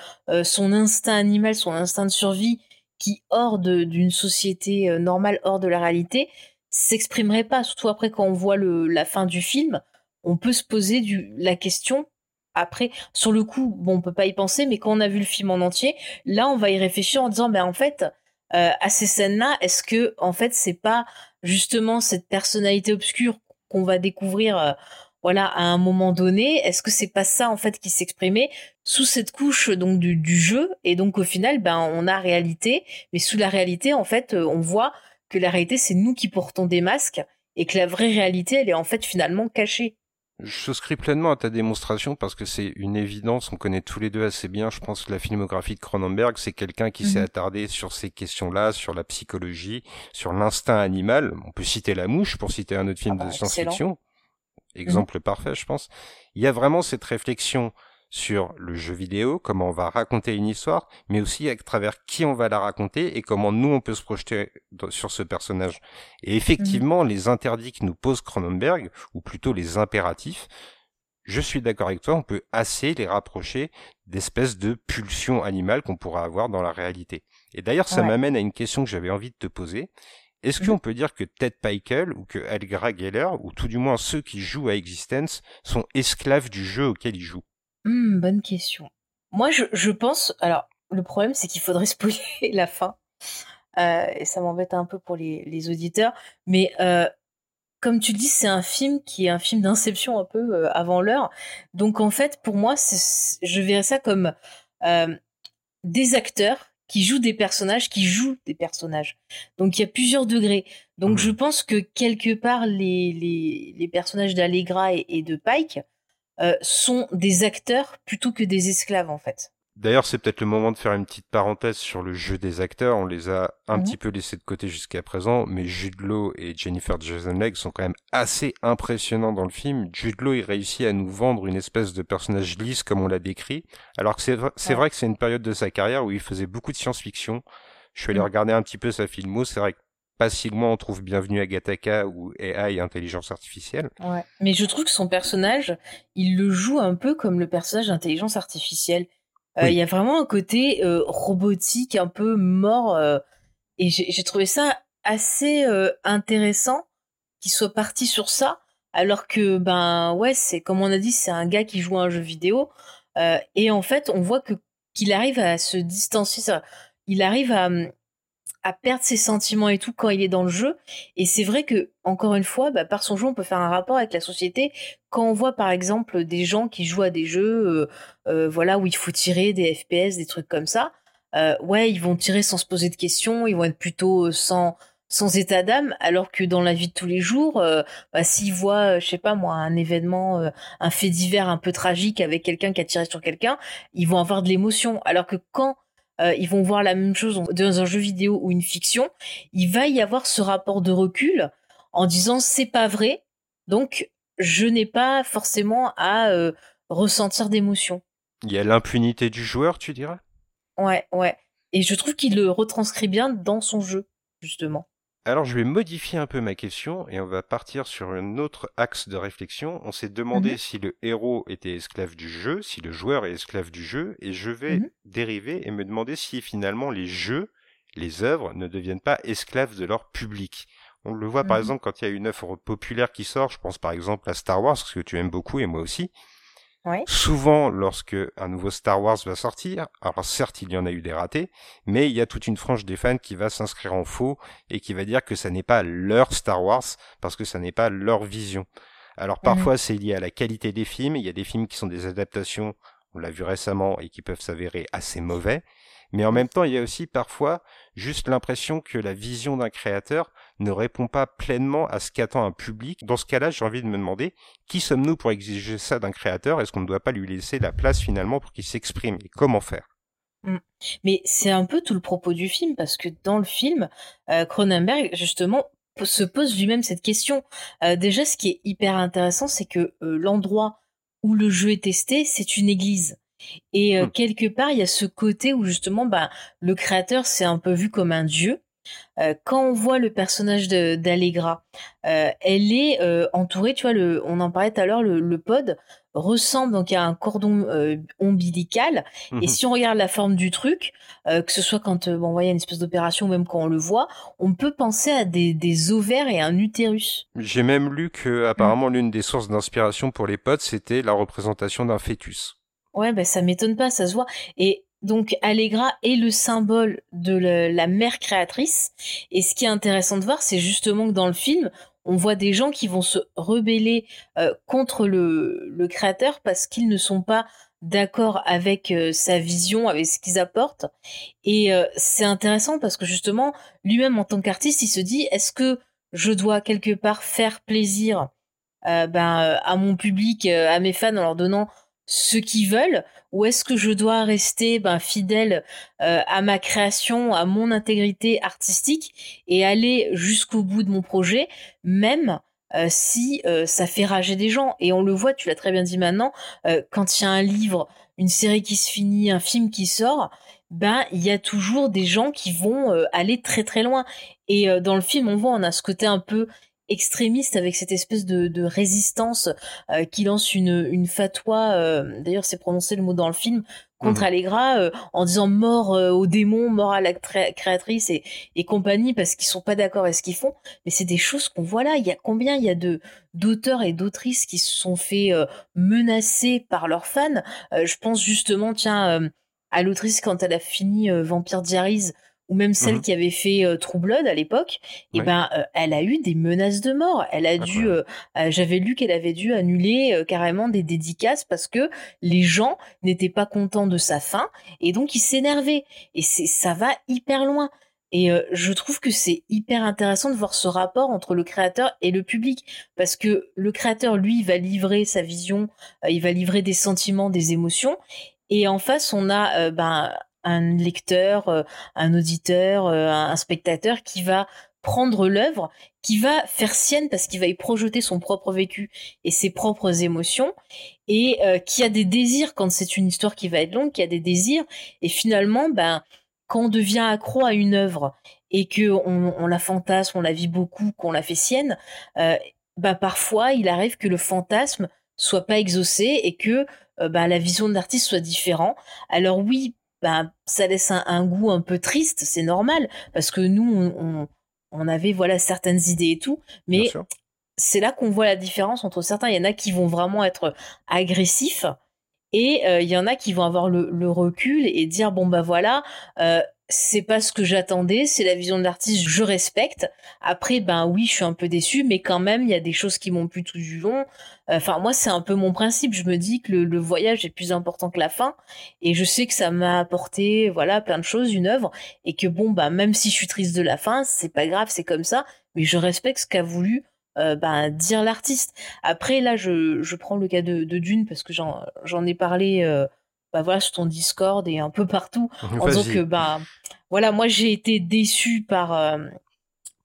son instinct animal son instinct de survie qui hors d'une société normale hors de la réalité s'exprimerait pas. Surtout après quand on voit le, la fin du film, on peut se poser du, la question. Après, sur le coup, bon, on peut pas y penser, mais quand on a vu le film en entier, là, on va y réfléchir en disant, ben en fait, euh, à ces scènes-là, est-ce que en fait, c'est pas justement cette personnalité obscure qu'on va découvrir, euh, voilà, à un moment donné? Est-ce que c'est pas ça en fait qui s'exprimait sous cette couche donc du, du, jeu? Et donc au final, ben on a réalité, mais sous la réalité, en fait, euh, on voit que la réalité, c'est nous qui portons des masques et que la vraie réalité, elle est en fait finalement cachée. Je souscris pleinement à ta démonstration parce que c'est une évidence, on connaît tous les deux assez bien, je pense que la filmographie de Cronenberg, c'est quelqu'un qui s'est mhm. attardé sur ces questions-là, sur la psychologie, sur l'instinct animal. On peut citer La Mouche pour citer un autre film ah de bah, science-fiction. Exemple mhm. parfait, je pense. Il y a vraiment cette réflexion sur le jeu vidéo, comment on va raconter une histoire, mais aussi à travers qui on va la raconter et comment nous on peut se projeter sur ce personnage. Et effectivement, mhm. les interdits que nous pose Cronenberg, ou plutôt les impératifs, je suis d'accord avec toi, on peut assez les rapprocher d'espèces de pulsions animales qu'on pourra avoir dans la réalité. Et d'ailleurs, ça m'amène à une question que j'avais envie de te poser. Est-ce qu'on mhm. peut dire que Ted Pikel ou que Elgra Geller, ou tout du moins ceux qui jouent à Existence, sont esclaves du jeu auquel ils jouent? Mmh, bonne question. Moi, je, je pense. Alors, le problème, c'est qu'il faudrait spoiler la fin. et ça m'embête un peu pour les, les auditeurs. Mais comme tu dis, c'est un film qui est un film d'inception un peu avant l'heure. Donc en fait, pour moi, je verrais ça comme des acteurs qui jouent des personnages, qui jouent des personnages. Donc il y a plusieurs degrés. Donc mmh. je pense que quelque part les, les, les personnages d'Allegra et, de Pike euh, sont des acteurs plutôt que des esclaves en fait. D'ailleurs, c'est peut-être le moment de faire une petite parenthèse sur le jeu des acteurs. On les a un mhm. petit peu laissés de côté jusqu'à présent, mais Jude Law et Jennifer Jason Leigh sont quand même assez impressionnants dans le film. Jude Law, il réussit à nous vendre une espèce de personnage lisse comme on l'a décrit, alors que c'est vrai que c'est une période de sa carrière où il faisait beaucoup de science-fiction. Je suis allé mhm. regarder un petit peu sa filmo, c'est vrai que loin on trouve Bienvenue à Gataka ou AI, intelligence artificielle. Ouais. Mais je trouve que son personnage, il le joue un peu comme le personnage d'intelligence artificielle. Euh, il y a vraiment un côté euh, robotique, un peu mort. Euh, et j'ai trouvé ça assez intéressant qu'il soit parti sur ça, alors que ben ouais, c'est comme on a dit, c'est un gars qui joue à un jeu vidéo. et en fait, on voit que qu'il arrive à se distancier. Il arrive à, à perdre ses sentiments et tout quand il est dans le jeu. Et c'est vrai que, encore une fois, bah, par son jeu, on peut faire un rapport avec la société. Quand on voit, par exemple, des gens qui jouent à des jeux, euh, euh, voilà, où il faut tirer des FPS, des trucs comme ça, euh, ouais, ils vont tirer sans se poser de questions, ils vont être plutôt sans sans état d'âme, alors que dans la vie de tous les jours, bah, s'ils voient, je sais pas moi, un événement, un fait divers un peu tragique avec quelqu'un qui a tiré sur quelqu'un, ils vont avoir de l'émotion. Alors que quand euh, ils vont voir la même chose dans un jeu vidéo ou une fiction, il va y avoir ce rapport de recul en disant c'est pas vrai, donc je n'ai pas forcément à euh, ressentir d'émotion. Il y a l'impunité du joueur, tu dirais? Ouais, ouais. Et je trouve qu'il le retranscrit bien dans son jeu, justement. Alors je vais modifier un peu ma question et on va partir sur un autre axe de réflexion. On s'est demandé mhm. si le héros était esclave du jeu, si le joueur est esclave du jeu, et je vais mhm. dériver et me demander si finalement les jeux, les œuvres ne deviennent pas esclaves de leur public. On le voit par mhm. exemple quand il y a une œuvre populaire qui sort, je pense par exemple à Star Wars, ce que tu aimes beaucoup et moi aussi. Souvent, lorsque un nouveau Star Wars va sortir, alors certes, il y en a eu des ratés, mais il y a toute une frange des fans qui va s'inscrire en faux et qui va dire que ça n'est pas leur Star Wars parce que ça n'est pas leur vision. Alors parfois, mhm. c'est lié à la qualité des films. Il y a des films qui sont des adaptations, on l'a vu récemment, et qui peuvent s'avérer assez mauvais. Mais en même temps, il y a aussi parfois juste l'impression que la vision d'un créateur ne répond pas pleinement à ce qu'attend un public. Dans ce cas-là, j'ai envie de me demander, qui sommes-nous pour exiger ça d'un créateur? Est-ce qu'on ne doit pas lui laisser la place finalement pour qu'il s'exprime? Et comment faire? Mmh. mais c'est un peu tout le propos du film, parce que dans le film, euh, Cronenberg, justement, se pose lui-même cette question. Euh, déjà, ce qui est hyper intéressant, c'est que euh, l'endroit où le jeu est testé, c'est une église. Et mmh. quelque part, il y a ce côté où justement, bah, le créateur c'est un peu vu comme un dieu. Quand on voit le personnage d'Allegra, elle est entourée, tu vois, le, on en parlait tout à l'heure, le, pod ressemble donc à un cordon ombilical. Et mmh si on regarde la forme du truc, que ce soit quand bon, on voit une espèce d'opération ou même quand on le voit, on peut penser à des, des ovaires et un utérus. J'ai même lu que apparemment l'une des sources d'inspiration pour les pods, c'était la représentation d'un fœtus. Ouais, ben ça m'étonne pas, ça se voit. Et donc Allegra est le symbole de la mère créatrice. Et ce qui est intéressant de voir, c'est justement que dans le film, on voit des gens qui vont se rebeller euh, contre le, créateur parce qu'ils ne sont pas d'accord avec euh, sa vision, avec ce qu'ils apportent. Et euh, c'est intéressant parce que justement, lui-même en tant qu'artiste, il se dit, est-ce que je dois quelque part faire plaisir ben, à mon public, à mes fans en leur donnant ce qu'ils veulent ou est-ce que je dois rester ben, fidèle euh, à ma création, à mon intégrité artistique et aller jusqu'au bout de mon projet, même euh, si euh, ça fait rager des gens. Et on le voit, tu l'as très bien dit maintenant, quand il y a un livre, une série qui se finit, un film qui sort, ben il y a toujours des gens qui vont aller très très loin. Et dans le film, on voit, on a ce côté un peu extrémiste avec cette espèce de, de résistance euh, qui lance une, une fatwa, euh, d'ailleurs c'est prononcé le mot dans le film, contre mmh. Allegra euh, en disant mort aux démons, mort à la créatrice et, et compagnie parce qu'ils sont pas d'accord avec ce qu'ils font. Mais c'est des choses qu'on voit là. Il y a combien il y a de d'auteurs et d'autrices qui se sont fait menacer par leurs fans? je pense justement tiens à l'autrice quand elle a fini Vampire Diaries ou même celle mmh qui avait fait euh, True Blood à l'époque, et eh ben euh, elle a eu des menaces de mort. Elle a dû, euh, j'avais lu qu'elle avait dû annuler carrément des dédicaces parce que les gens n'étaient pas contents de sa fin et donc ils s'énervaient. Et c'est ça va hyper loin. Et je trouve que c'est hyper intéressant de voir ce rapport entre le créateur et le public, parce que le créateur, lui, va livrer sa vision, il va livrer des sentiments, des émotions, et en face, on a ben un lecteur, euh, un auditeur, euh, un spectateur qui va prendre l'œuvre, qui va faire sienne parce qu'il va y projeter son propre vécu et ses propres émotions, et euh, qui a des désirs quand c'est une histoire qui va être longue, qui a des désirs, et finalement, ben, quand on devient accro à une œuvre et que on, la fantasme, on la vit beaucoup, qu'on la fait sienne, ben, parfois il arrive que le fantasme soit pas exaucé et que ben, la vision de l'artiste soit différente. Alors oui, ben, ça laisse un, goût un peu triste, c'est normal, parce que nous, on, on, avait voilà certaines idées et tout, mais c'est là qu'on voit la différence entre certains. Il y en a qui vont vraiment être agressifs et euh, il y en a qui vont avoir le, le recul et dire bon bah voilà, euh, c'est pas ce que j'attendais, c'est la vision de l'artiste, je respecte. Après, ben oui, je suis un peu déçue, mais quand même, il y a des choses qui m'ont plu tout du long. Enfin, moi, c'est un peu mon principe. Je me dis que le, voyage est plus important que la fin, et je sais que ça m'a apporté, voilà, plein de choses, une œuvre, et que bon, bah, même si je suis triste de la fin, c'est pas grave, c'est comme ça, mais je respecte ce qu'a voulu euh, ben, dire l'artiste. Après, là, je, je prends le cas de, de Dune parce que j'en ai parlé euh, bah voilà sur ton Discord et un peu partout. En disant que bah voilà moi j'ai été déçu par euh,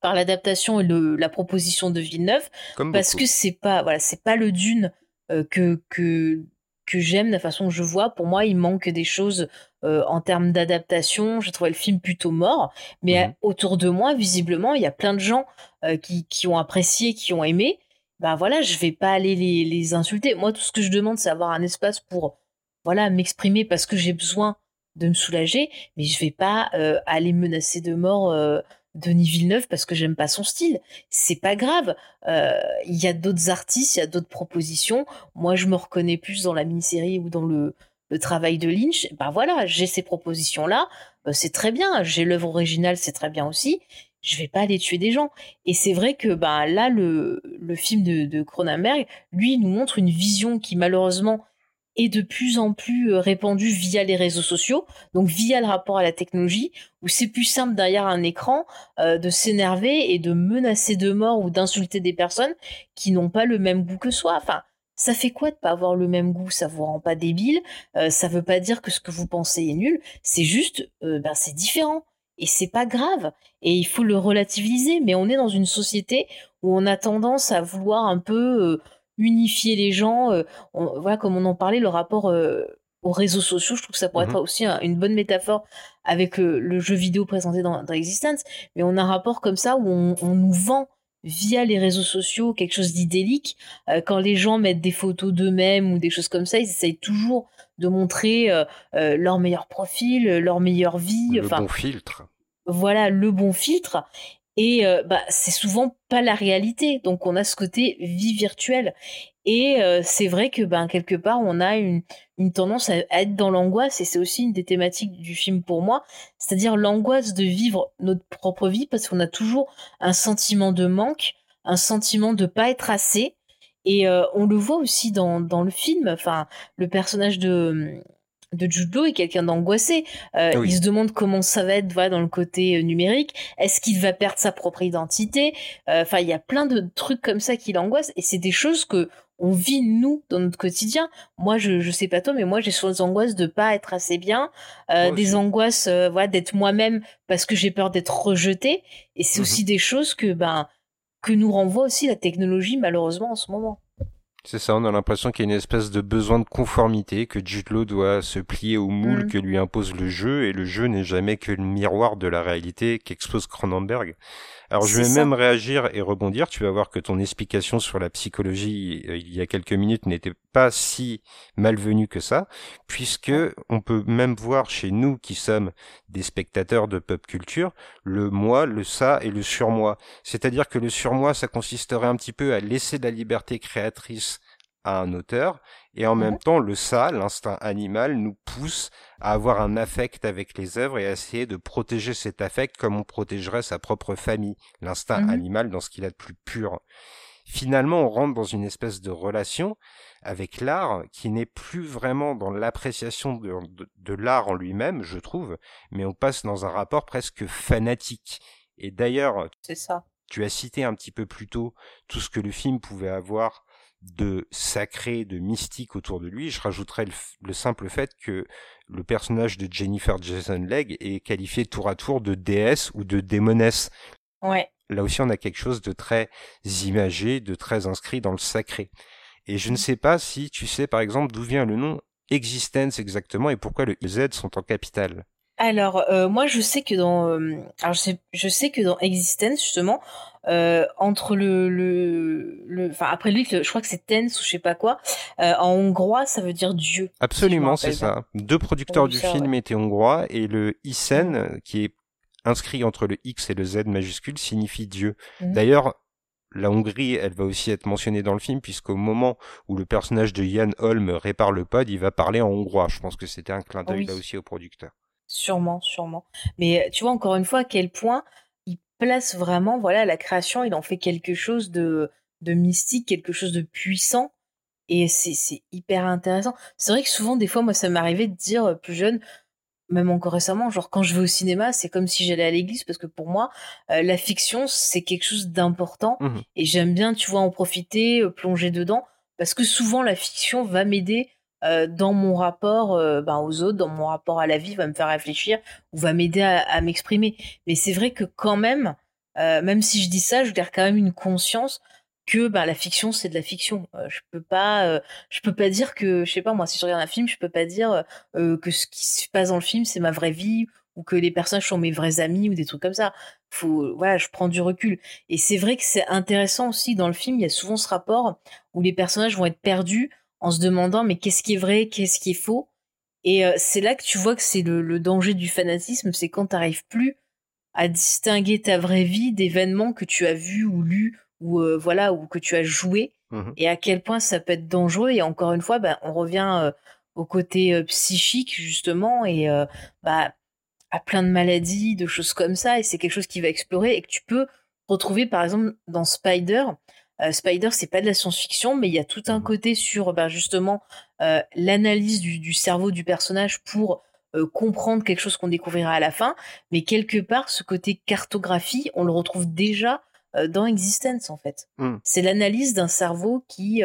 par l'adaptation et le, la proposition de Villeneuve parce que c'est pas voilà c'est pas le Dune euh, que que que j'aime la façon que je vois. Pour moi il manque des choses euh, en termes d'adaptation. J'ai trouvé le film plutôt mort. Mais mhm. autour de moi visiblement il y a plein de gens qui qui ont apprécié qui ont aimé. Ben voilà je vais pas aller les les insulter. Moi tout ce que je demande c'est avoir un espace pour voilà, m'exprimer parce que j'ai besoin de me soulager, mais je vais pas euh, aller menacer de mort euh, Denis Villeneuve parce que j'aime pas son style. C'est pas grave. Euh, il y a d'autres artistes, il y a d'autres propositions. Moi, je me reconnais plus dans la mini-série ou dans le, le travail de Lynch. Ben voilà, j'ai ces propositions-là. c'est très bien. J'ai l'œuvre originale, c'est très bien aussi. Je vais pas aller tuer des gens. Et c'est vrai que ben là, le, le film de Cronenberg, lui, nous montre une vision qui malheureusement est de plus en plus euh, répandu via les réseaux sociaux, donc via le rapport à la technologie, où c'est plus simple derrière un écran euh, de s'énerver et de menacer de mort ou d'insulter des personnes qui n'ont pas le même goût que soi. Enfin, ça fait quoi de pas avoir le même goût? Ça vous rend pas débile? Euh, Ça veut pas dire que ce que vous pensez est nul. C'est juste, ben c'est différent et c'est pas grave. Et il faut le relativiser. Mais on est dans une société où on a tendance à vouloir un peu unifier les gens. Euh, voilà, comme on en parlait, le rapport euh, aux réseaux sociaux, je trouve que ça pourrait mmh être aussi une bonne métaphore avec le, jeu vidéo présenté dans, dans, Existence. Mais on a un rapport comme ça où on, nous vend via les réseaux sociaux quelque chose d'idyllique. Euh, quand les gens mettent des photos d'eux-mêmes ou des choses comme ça, ils essayent toujours de montrer leur meilleur profil, leur meilleure vie. Le bon filtre. Voilà, le bon filtre. Et euh, bah, c'est souvent pas la réalité. Donc on a ce côté vie virtuelle. Et euh, c'est vrai que ben quelque part on a une, une tendance à, être dans l'angoisse et c'est aussi une des thématiques du film pour moi, c'est-à-dire l'angoisse de vivre notre propre vie parce qu'on a toujours un sentiment de manque, un sentiment de pas être assez. Et euh, on le voit aussi dans, dans le film. Enfin, le personnage de de Jude Law est quelqu'un d'angoissé. Euh, il se demande comment ça va être voilà, dans le côté euh, numérique. Est-ce qu'il va perdre sa propre identité? Euh, Enfin, il y a plein de trucs comme ça qui l'angoissent et c'est des choses que on vit nous dans notre quotidien. Moi, je je sais pas toi, mais moi j'ai souvent des angoisses de pas être assez bien, des angoisses voilà d'être moi-même parce que j'ai peur d'être rejeté. Et c'est mmh aussi des choses que ben que nous renvoie aussi la technologie malheureusement en ce moment. C'est ça, on a l'impression qu'il y a une espèce de besoin de conformité, que Jude doit se plier au moule mm. que lui impose le jeu, et le jeu n'est jamais que le miroir de la réalité qu'expose Cronenberg. Alors je vais même réagir et rebondir. Tu vas voir que ton explication sur la psychologie euh, il y a quelques minutes n'était pas si malvenue que ça, puisque on peut même voir chez nous qui sommes des spectateurs de pop culture le moi, le ça et le surmoi. C'est-à-dire que le surmoi, ça consisterait un petit peu à laisser la liberté créatrice à un auteur, et en même temps, le ça, l'instinct animal, nous pousse à avoir un affect avec les œuvres et à essayer de protéger cet affect comme on protégerait sa propre famille, l'instinct mhm. animal dans ce qu'il a de plus pur. Finalement, on rentre dans une espèce de relation avec l'art qui n'est plus vraiment dans l'appréciation de, de l'art en lui-même, je trouve, mais on passe dans un rapport presque fanatique. Et d'ailleurs, c'est ça. Tu as cité un petit peu plus tôt tout ce que le film pouvait avoir de sacré, de mystique autour de lui. Je rajouterais le, simple fait que le personnage de Jennifer Jason Leigh est qualifié tour à tour de déesse ou de démonesse. Ouais. Là aussi, on a quelque chose de très imagé, de très inscrit dans le sacré. Et je ne mm. sais pas si tu sais, par exemple, d'où vient le nom Existence exactement et pourquoi le Z sont en capital. Alors, euh, moi, je sais que dans, euh, alors je sais, je sais que dans Existence justement, euh, entre le, le, le, enfin après lui, je crois que c'est Tense ou je sais pas quoi. en hongrois, ça veut dire Dieu. Absolument, c'est ça. Deux producteurs du film étaient hongrois et le Isen, mmh. qui est inscrit entre le X et le Z majuscule, signifie Dieu. Mmh. D'ailleurs, la Hongrie, elle va aussi être mentionnée dans le film, puisqu'au moment où le personnage de Jan Holm répare le pod, il va parler en hongrois. Je pense que c'était un clin d'œil là aussi au producteur. Sûrement, sûrement. Mais tu vois encore une fois à quel point il place vraiment, voilà, la création, il en fait quelque chose de, de mystique, quelque chose de puissant. Et c'est hyper intéressant. C'est vrai que souvent, des fois, moi, ça m'arrivait de dire euh, plus jeune, même encore récemment, genre quand je vais au cinéma, c'est comme si j'allais à l'église parce que pour moi, euh, la fiction, c'est quelque chose d'important mmh et j'aime bien, tu vois, en profiter, euh, plonger dedans parce que souvent la fiction va m'aider euh, dans mon rapport euh, ben, aux autres, dans mon rapport à la vie, va me faire réfléchir ou va m'aider à, m'exprimer. Mais c'est vrai que quand même, euh, même si je dis ça, je garde quand même une conscience que ben, la fiction c'est de la fiction. je peux pas, je peux pas dire que, je sais pas moi, si je regarde un film, je peux pas dire que ce qui se passe dans le film c'est ma vraie vie ou que les personnages sont mes vrais amis ou des trucs comme ça. Faut, voilà, je prends du recul. Et c'est vrai que c'est intéressant aussi dans le film. Il y a souvent ce rapport où les personnages vont être perdus en se demandant mais qu'est-ce qui est vrai, qu'est-ce qui est faux? Et euh, c'est là que tu vois que c'est le, danger du fanatisme, c'est quand tu n'arrives plus à distinguer ta vraie vie d'événements que tu as vus ou lus ou euh, voilà ou que tu as joué mmh et à quel point ça peut être dangereux. Et encore une fois, ben, on revient euh, au côté psychique justement et bah, à plein de maladies, de choses comme ça. Et c'est quelque chose qui va explorer et que tu peux retrouver par exemple dans Spider. Euh, Spider, c'est pas de la science-fiction, mais il y a tout un mmh côté sur ben, justement euh, l'analyse du, cerveau du personnage pour euh, comprendre quelque chose qu'on découvrira à la fin. Mais quelque part, ce côté cartographie, on le retrouve déjà dans Existence en fait. Mmh. C'est l'analyse d'un cerveau qui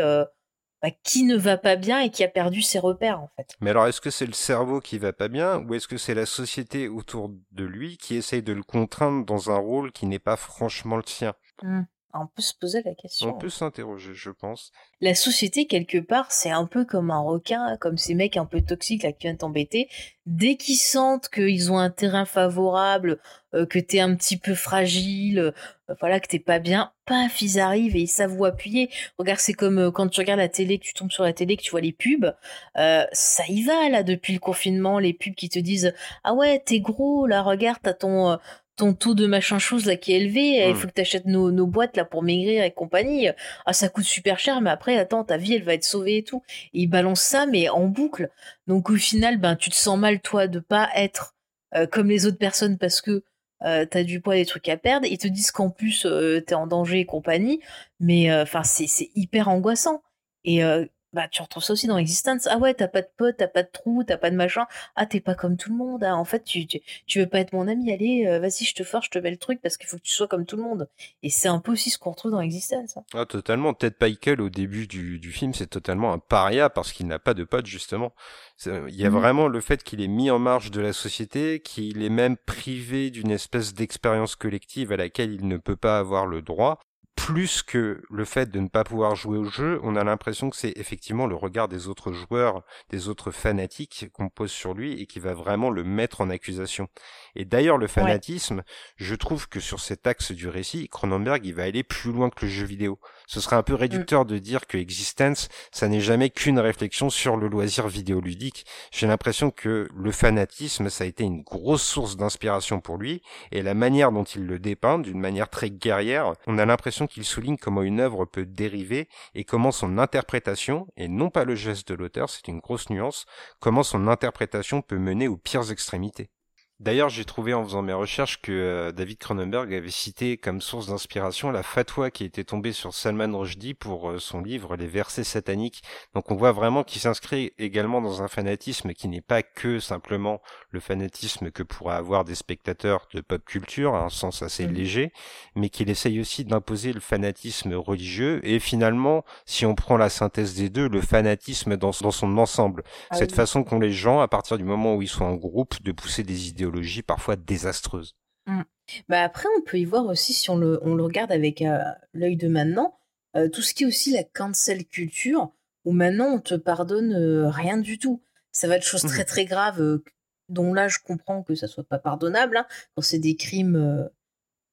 bah, qui ne va pas bien et qui a perdu ses repères en fait. Mais alors est-ce que c'est le cerveau qui va pas bien ou est-ce que c'est la société autour de lui qui essaye de le contraindre dans un rôle qui n'est pas franchement le sien? Mmh. On peut se poser la question. On peut s'interroger, je pense. La société, quelque part, c'est un peu comme un requin, comme ces mecs un peu toxiques là qui viennent t'embêter. Dès qu'ils sentent qu'ils ont un terrain favorable, euh, que t'es un petit peu fragile, euh, voilà, que t'es pas bien, paf, ils arrivent et ils savent où appuyer. Regarde, c'est comme euh, quand tu regardes la télé, que tu tombes sur la télé, que tu vois les pubs. ça y va là depuis le confinement, les pubs qui te disent ah ouais t'es gros là, regarde t'as ton ton taux de machin chose là qui est élevé, il hmm. faut que tu achètes nos, nos, boîtes là pour maigrir et compagnie. Ah, ça coûte super cher, mais après, attends, ta vie, elle va être sauvée et tout. Et ils balancent ça, mais en boucle. Donc au final, ben, tu te sens mal, toi, de pas être euh, comme les autres personnes parce que euh, t'as du poids, des trucs à perdre. Ils te disent qu'en plus, euh, t'es en danger et compagnie. Mais enfin, c'est hyper angoissant. Et bah tu retrouves ça aussi dans l'existence. Ah ouais, t'as pas de pote, t'as pas de trou, t'as pas de machin. Ah t'es pas comme tout le monde. Ah, en fait, tu, tu, veux pas être mon ami. Allez, euh, vas-y, je te force, je te mets le truc parce qu'il faut que tu sois comme tout le monde. Et c'est un peu aussi ce qu'on retrouve dans l'existence. Hein. Ah totalement. Ted Michael au début du, du film, c'est totalement un paria parce qu'il n'a pas de pote justement. Il y a mmh vraiment le fait qu'il est mis en marge de la société, qu'il est même privé d'une espèce d'expérience collective à laquelle il ne peut pas avoir le droit plus que le fait de ne pas pouvoir jouer au jeu, on a l'impression que c'est effectivement le regard des autres joueurs, des autres fanatiques qu'on pose sur lui et qui va vraiment le mettre en accusation. Et d'ailleurs, le fanatisme, je trouve que sur cet axe du récit, Cronenberg, il va aller plus loin que le jeu vidéo. Ce serait un peu réducteur de dire que Existence, ça n'est jamais qu'une réflexion sur le loisir vidéoludique. J'ai l'impression que le fanatisme, ça a été une grosse source d'inspiration pour lui, et la manière dont il le dépeint, d'une manière très guerrière, on a l'impression qu'il souligne comment une œuvre peut dériver et comment son interprétation, et non pas le geste de l'auteur, c'est une grosse nuance, comment son interprétation peut mener aux pires extrémités. D'ailleurs, j'ai trouvé en faisant mes recherches que euh, David Cronenberg avait cité comme source d'inspiration la fatwa qui était tombée sur Salman Rushdie pour euh, son livre Les versets sataniques. Donc on voit vraiment qu'il s'inscrit également dans un fanatisme qui n'est pas que simplement le fanatisme que pourraient avoir des spectateurs de pop culture, à un sens assez mmh. léger, mais qu'il essaye aussi d'imposer le fanatisme religieux et finalement, si on prend la synthèse des deux, le fanatisme dans, son ensemble. Ah Cette façon qu'ont les gens, à partir du moment où ils sont en groupe, de pousser des parfois désastreuse. Mmh. Bah après, on peut y voir aussi, si on le, on le regarde avec euh, l'œil de maintenant, euh, tout ce qui est aussi la cancel culture, où maintenant on te pardonne euh, rien du tout. Ça va être choses très mmh. très graves, dont là je comprends que ça soit pas pardonnable, hein, quand c'est des crimes,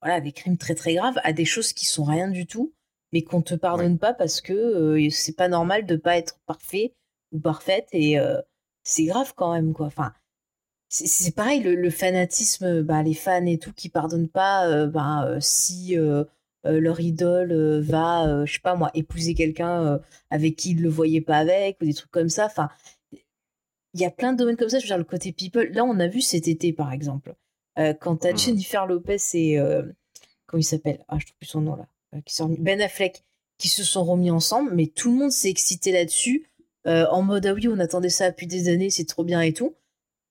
voilà, des crimes très très graves, à des choses qui sont rien du tout, mais qu'on te pardonne pas parce que c'est pas normal de pas être parfait ou parfaite, et c'est grave quand même, quoi. Enfin, c'est pareil, le, fanatisme, bah, les fans et tout qui pardonnent pas euh, bah, euh, si euh, leur idole va, je sais pas moi, épouser quelqu'un avec qui ils le voyaient pas avec ou des trucs comme ça. Enfin, il y a plein de domaines comme ça. Je veux dire, le côté people. Là, on a vu cet été, par exemple, quand t'as mmh. Jennifer Lopez et comment il s'appelle? Ah, je trouve plus son nom là. qui Ben Affleck qui se sont remis ensemble, mais tout le monde s'est excité là-dessus. en mode ah oui on attendait ça depuis des années c'est trop bien et tout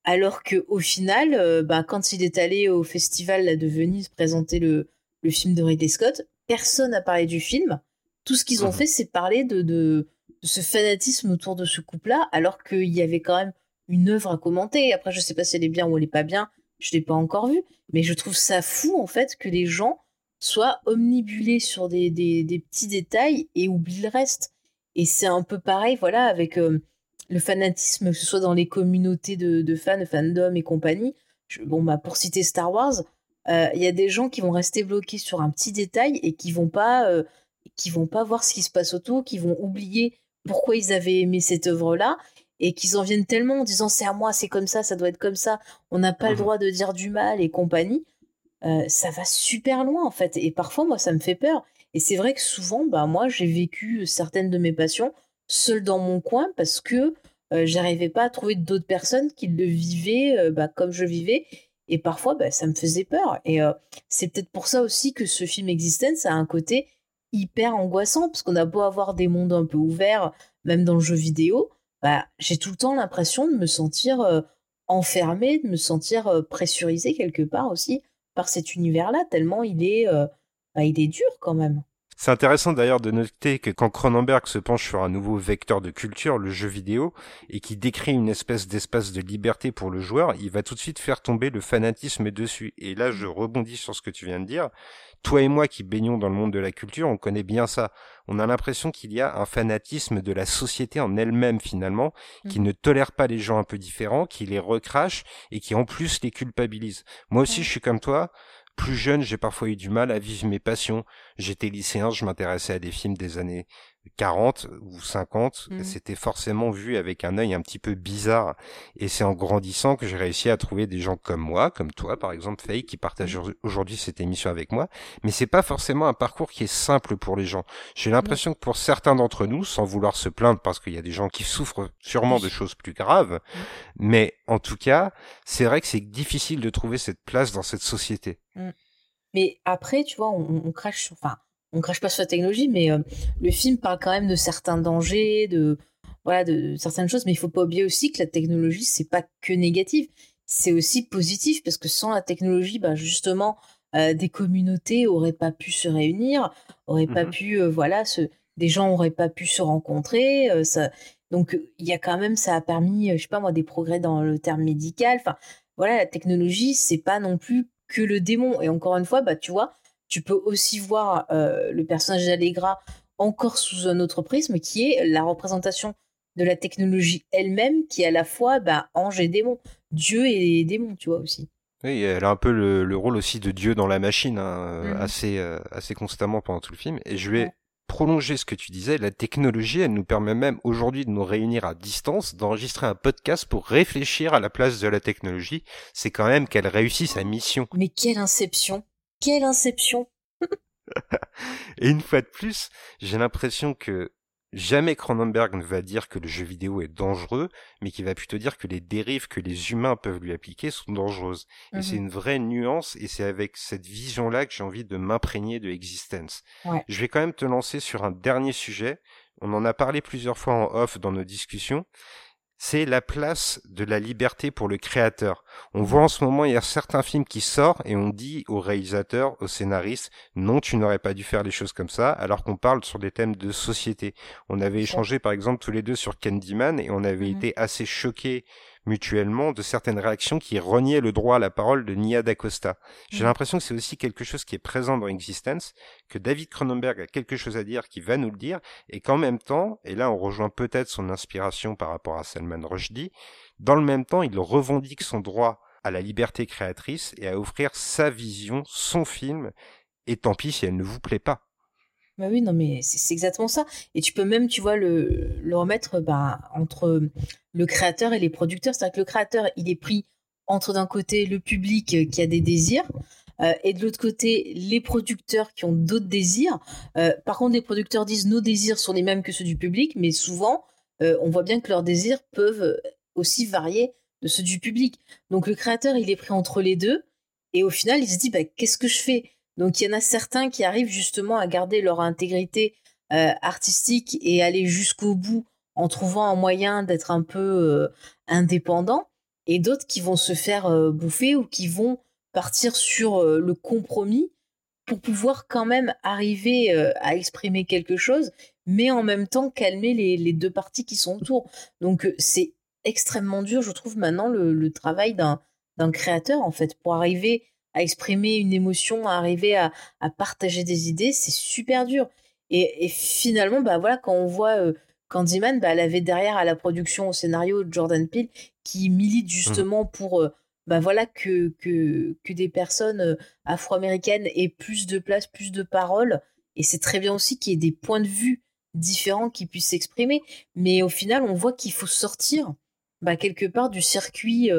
alors que au final, euh, bah, quand il est allé au festival de Venise présenter le, film de Ridley Scott, personne n'a parlé du film. Tout ce qu'ils ont mhm. fait, c'est parler de, ce fanatisme autour de ce couple-là, alors qu'il y avait quand même une œuvre à commenter. Après, je sais pas si elle est bien ou elle est pas bien, je l'ai pas encore vue, mais je trouve ça fou en fait que les gens soient omnibulés sur des, petits détails et oublient le reste. Et c'est un peu pareil, voilà, avec euh, le fanatisme, que ce soit dans les communautés de, fans, de fandom et compagnie. bon, bah, pour citer Star Wars, euh, il y a des gens qui vont rester bloqués sur un petit détail et qui vont pas, euh, qui vont pas voir ce qui se passe autour, qui vont oublier pourquoi ils avaient aimé cette œuvre-là et qu'ils en viennent tellement en disant c'est à moi, c'est comme ça, ça doit être comme ça, on n'a pas le mmh droit de dire du mal et compagnie. Euh, ça va super loin en fait. Et parfois, moi, ça me fait peur. Et c'est vrai que souvent, bah, moi, j'ai vécu certaines de mes passions seul dans mon coin parce que euh, j'arrivais pas à trouver d'autres personnes qui le vivaient euh, bah, comme je vivais. Et parfois, bah, ça me faisait peur. Et euh, c'est peut-être pour ça aussi que ce film Existence a un côté hyper angoissant, parce qu'on a beau avoir des mondes un peu ouverts, même dans le jeu vidéo, bah, j'ai tout le temps l'impression de me sentir enfermé, de me sentir pressurisé quelque part aussi par cet univers-là, tellement il est, il est dur quand même. C'est intéressant d'ailleurs de noter que quand Cronenberg se penche sur un nouveau vecteur de culture, le jeu vidéo, et qui décrit une espèce d'espace de liberté pour le joueur, il va tout de suite faire tomber le fanatisme dessus. Et là, je rebondis sur ce que tu viens de dire. Toi et moi qui baignons dans le monde de la culture, on connaît bien ça. On a l'impression qu'il y a un fanatisme de la société en elle-même finalement, qui mm. ne tolère pas les gens un peu différents, qui les recrache et qui en plus les culpabilise. Moi aussi, je suis comme toi. Plus jeune, j'ai parfois eu du mal à vivre mes passions. J'étais lycéen, je m'intéressais à des films des années 40 ou 50. Mmh. C'était forcément vu avec un œil un petit peu bizarre. Et c'est en grandissant que j'ai réussi à trouver des gens comme moi, comme toi, par exemple, Faye, qui partagent mmh. aujourd'hui cette émission avec moi. Mais c'est pas forcément un parcours qui est simple pour les gens. J'ai l'impression que pour certains d'entre nous, sans vouloir se plaindre parce qu'il y a des gens qui souffrent sûrement de choses plus graves, mmh. mais en tout cas, c'est vrai que c'est difficile de trouver cette place dans cette société. Mmh. Mais après, tu vois, on, crache sur. Enfin, on crache pas sur la technologie, mais euh, le film parle quand même de certains dangers, de voilà, de certaines choses. Mais il faut pas oublier aussi que la technologie, c'est pas que négatif, c'est aussi positif parce que sans la technologie, bah justement, euh, des communautés auraient pas pu se réunir, auraient pas mmh pu, euh, voilà, se, des gens auraient pas pu se rencontrer. ça, donc il y a quand même, ça a permis, je sais pas moi, des progrès dans le terme médical. Enfin, voilà, la technologie, c'est pas non plus que le démon. Et encore une fois, bah, tu vois, tu peux aussi voir euh, le personnage d'Allegra encore sous un autre prisme, qui est la représentation de la technologie elle-même, qui est à la fois bah, ange et démon, Dieu et démon, tu vois aussi. Oui, elle a un peu le, rôle aussi de Dieu dans la machine, hein, mmh assez, euh, assez constamment pendant tout le film. Et je vais prolonger ce que tu disais, la technologie, elle nous permet même aujourd'hui de nous réunir à distance, d'enregistrer un podcast pour réfléchir à la place de la technologie. C'est quand même qu'elle réussit sa mission. Mais quelle inception Quelle inception Et une fois de plus, j'ai l'impression que jamais Cronenberg ne va dire que le jeu vidéo est dangereux, mais qu'il va plutôt dire que les dérives que les humains peuvent lui appliquer sont dangereuses. Et c'est mhm. une vraie nuance, et c'est avec cette vision-là que j'ai envie de m'imprégner de Existence. Je vais quand même te lancer sur un dernier sujet. On en a parlé plusieurs fois en off dans nos discussions c'est la place de la liberté pour le créateur. On voit en ce moment, il y a certains films qui sortent et on dit aux réalisateurs, aux scénaristes, non, tu n'aurais pas dû faire les choses comme ça, alors qu'on parle sur des thèmes de société. On avait échangé, par exemple, tous les deux sur Candyman et on avait mmh été assez choqués mutuellement de certaines réactions qui reniaient le droit à la parole de Nia d'Acosta. J'ai mm. l'impression que c'est aussi quelque chose qui est présent dans Existence, que David Cronenberg a quelque chose à dire, qui va nous le dire, et qu'en même temps, et là on rejoint peut-être son inspiration par rapport à Salman Rushdie, dans le même temps il revendique son droit à la liberté créatrice et à offrir sa vision, son film, et tant pis si elle ne vous plaît pas. Bah oui, non, mais c'est exactement ça. Et tu peux même, tu vois, le, remettre bah, entre le créateur et les producteurs. C'est-à-dire que le créateur, il est pris entre d'un côté le public euh, qui a des désirs euh, et de l'autre côté les producteurs qui ont d'autres désirs. Euh, par contre, les producteurs disent nos désirs sont les mêmes que ceux du public, mais souvent, on voit bien que leurs désirs peuvent aussi varier de ceux du public. Donc le créateur, il est pris entre les deux et au final, il se dit bah, qu'est-ce que je fais? Donc il y en a certains qui arrivent justement à garder leur intégrité euh, artistique et aller jusqu'au bout en trouvant un moyen d'être un peu euh, indépendant, et d'autres qui vont se faire euh, bouffer ou qui vont partir sur le compromis pour pouvoir quand même arriver à exprimer quelque chose, mais en même temps calmer les, deux parties qui sont autour. Donc c'est extrêmement dur, je trouve, maintenant le, le travail d'un créateur, en fait, pour arriver à exprimer une émotion, à arriver à, partager des idées, c'est super dur. Et, finalement, bah voilà, quand on voit euh, Candyman, bah, elle avait derrière à la production, au scénario Jordan Peele, qui milite justement mmh. pour euh, bah voilà que, que, que des personnes euh, afro-américaines aient plus de place, plus de paroles. Et c'est très bien aussi qu'il y ait des points de vue différents qui puissent s'exprimer. Mais au final, on voit qu'il faut sortir bah, quelque part du circuit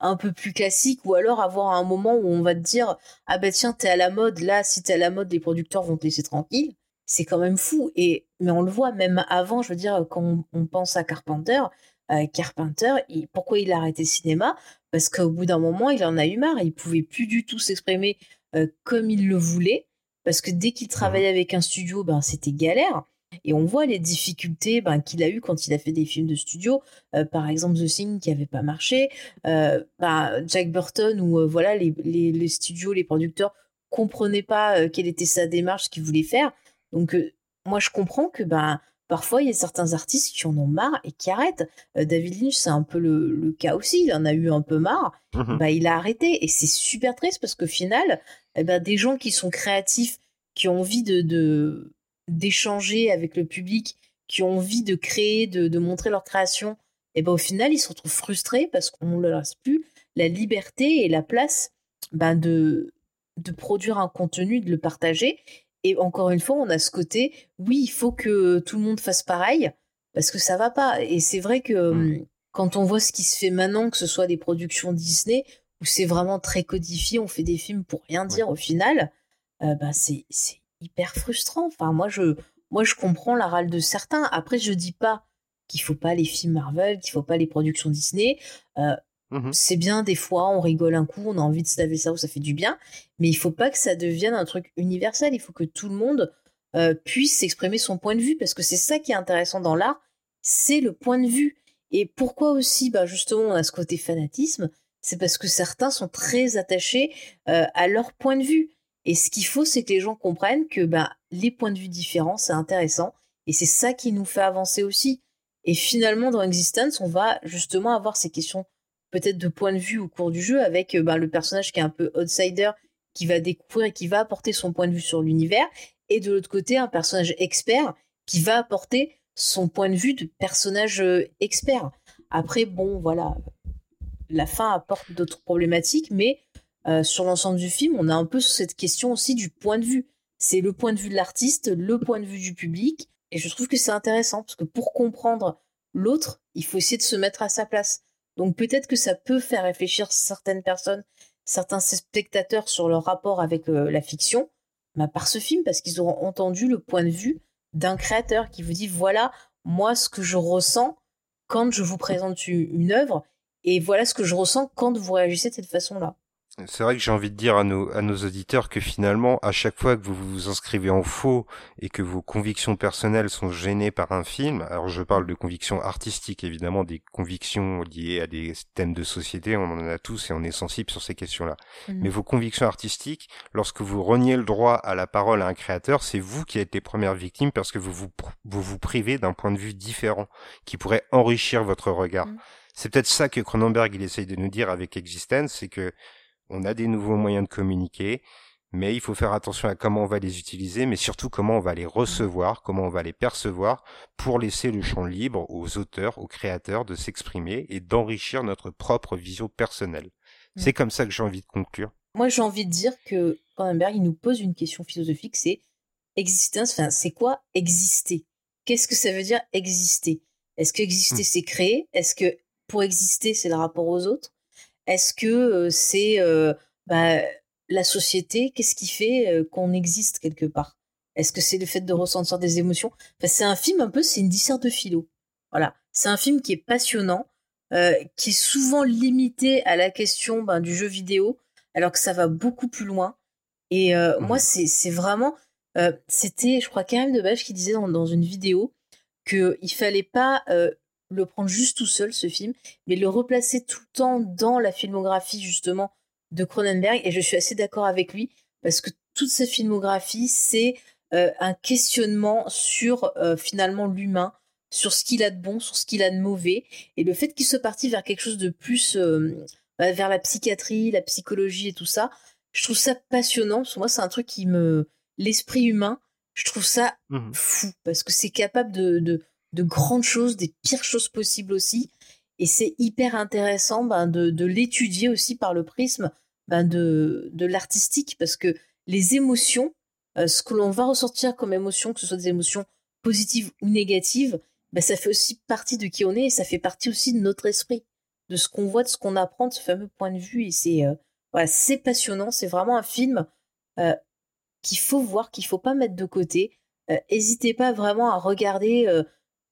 un peu plus classique ou alors avoir un moment où on va te dire ah bah tiens t'es à la mode. Là si t'es à la mode les producteurs vont te laisser tranquille c'est quand même fou. Et mais on le voit même avant je veux dire quand on, pense à Carpenter euh, Carpenter pourquoi il a arrêté le cinéma? Parce qu'au bout d'un moment il en a eu marre. Il pouvait plus du tout s'exprimer euh, comme il le voulait. Parce que dès qu'il travaillait avec un studio ben c'était galère et on voit les difficultés ben, qu'il a eues quand il a fait des films de studio, euh, par exemple The Thing qui n'avait pas marché, euh, ben, Jack Burton où euh, voilà les, les, studios, les producteurs comprenaient pas quelle était sa démarche, ce qu'il voulait faire. Donc moi je comprends que ben parfois il y a certains artistes qui en ont marre et qui arrêtent. David Lynch c'est un peu le, cas aussi, il en a eu un peu marre, mmh ben, il a arrêté. Et c'est super triste parce qu'au final, eh ben, des gens qui sont créatifs, qui ont envie de, de d'échanger avec le public, qui ont envie de créer, de, montrer leur création, et ben au final, ils se retrouvent frustrés parce qu'on ne leur laisse plus la liberté et la place ben, de, de produire un contenu, de le partager. Et encore une fois, on a ce côté, oui, il faut que tout le monde fasse pareil, parce que ça va pas. Et c'est vrai que mmh. hum, quand on voit ce qui se fait maintenant, que ce soit des productions Disney, où c'est vraiment très codifié, on fait des films pour rien dire au final, euh, ben c'est hyper frustrant. Enfin, moi, je, moi, je comprends la râle de certains. Après, je dis pas qu'il faut pas les films Marvel, qu'il faut pas les productions Disney. Euh, mmh c'est bien des fois, on rigole un coup, on a envie de se laver ça ou ça fait du bien, mais il faut pas que ça devienne un truc universel. Il faut que tout le monde euh, puisse exprimer son point de vue parce que c'est ça qui est intéressant dans l'art, c'est le point de vue. Et pourquoi aussi, bah justement, on a ce côté fanatisme, c'est parce que certains sont très attachés euh, à leur point de vue. Et ce qu'il faut, c'est que les gens comprennent que ben, les points de vue différents, c'est intéressant. Et c'est ça qui nous fait avancer aussi. Et finalement, dans Existence, on va justement avoir ces questions peut-être de point de vue au cours du jeu avec ben, le personnage qui est un peu outsider, qui va découvrir et qui va apporter son point de vue sur l'univers. Et de l'autre côté, un personnage expert qui va apporter son point de vue de personnage euh, expert. Après, bon, voilà, la fin apporte d'autres problématiques, mais euh, sur l'ensemble du film, on a un peu cette question aussi du point de vue. C'est le point de vue de l'artiste, le point de vue du public, et je trouve que c'est intéressant parce que pour comprendre l'autre, il faut essayer de se mettre à sa place. Donc peut-être que ça peut faire réfléchir certaines personnes, certains spectateurs sur leur rapport avec euh, la fiction, bah, par ce film parce qu'ils auront entendu le point de vue d'un créateur qui vous dit voilà moi ce que je ressens quand je vous présente une œuvre et voilà ce que je ressens quand vous réagissez de cette façon-là. C'est vrai que j'ai envie de dire à nos, à nos auditeurs que finalement, à chaque fois que vous vous inscrivez en faux et que vos convictions personnelles sont gênées par un film, alors je parle de convictions artistiques évidemment, des convictions liées à des thèmes de société, on en a tous et on est sensible sur ces questions-là. Mhm. Mais vos convictions artistiques, lorsque vous reniez le droit à la parole à un créateur, c'est vous qui êtes les premières victimes parce que vous vous, vous, vous privez d'un point de vue différent qui pourrait enrichir votre regard. Mhm. C'est peut-être ça que Cronenberg il essaye de nous dire avec Existence, c'est que on a des nouveaux moyens de communiquer, mais il faut faire attention à comment on va les utiliser, mais surtout comment on va les recevoir, comment on va les percevoir, pour laisser le champ libre aux auteurs, aux créateurs de s'exprimer et d'enrichir notre propre vision personnelle. C'est comme ça que j'ai envie de conclure. Moi, j'ai envie de dire que Cronenberg, il nous pose une question philosophique, c'est existence, enfin, c'est quoi exister? Qu'est-ce que ça veut dire exister? Est-ce que exister, mm. c'est créer? Est-ce que pour exister, c'est le rapport aux autres? Est-ce que c'est bah, la société Qu'est-ce qui fait qu'on existe quelque part? Est-ce que c'est le fait de ressentir des émotions? C'est un film un peu, c'est une disserte de philo. Voilà, c'est un film qui est passionnant, qui est souvent limité à la question ben, du jeu vidéo, alors que ça va beaucoup plus loin. Et moi, mmh. c'est vraiment, c'était, je crois, Karim Debache qui disait dans, dans une vidéo qu'il fallait pas le prendre juste tout seul, ce film, mais le replacer tout le temps dans la filmographie, justement, de Cronenberg. Et je suis assez d'accord avec lui, parce que toute sa filmographie, c'est euh, un questionnement sur, euh, finalement, l'humain, sur ce qu'il a de bon, sur ce qu'il a de mauvais. Et le fait qu'il soit parti vers quelque chose de plus, euh, bah, vers la psychiatrie, la psychologie et tout ça, je trouve ça passionnant. Parce que moi, c'est un truc qui me... L'esprit humain, je trouve ça mmh fou, parce que c'est capable de de grandes choses, des pires choses possibles aussi. Et c'est hyper intéressant ben, de, l'étudier aussi par le prisme ben, de, de l'artistique, parce que les émotions, euh, ce que l'on va ressortir comme émotion, que ce soit des émotions positives ou négatives, ben, ça fait aussi partie de qui on est et ça fait partie aussi de notre esprit, de ce qu'on voit, de ce qu'on apprend, de ce fameux point de vue. Et c'est euh, passionnant, c'est vraiment un film euh, qu'il faut voir, qu'il faut pas mettre de côté. N'hésitez pas vraiment à regarder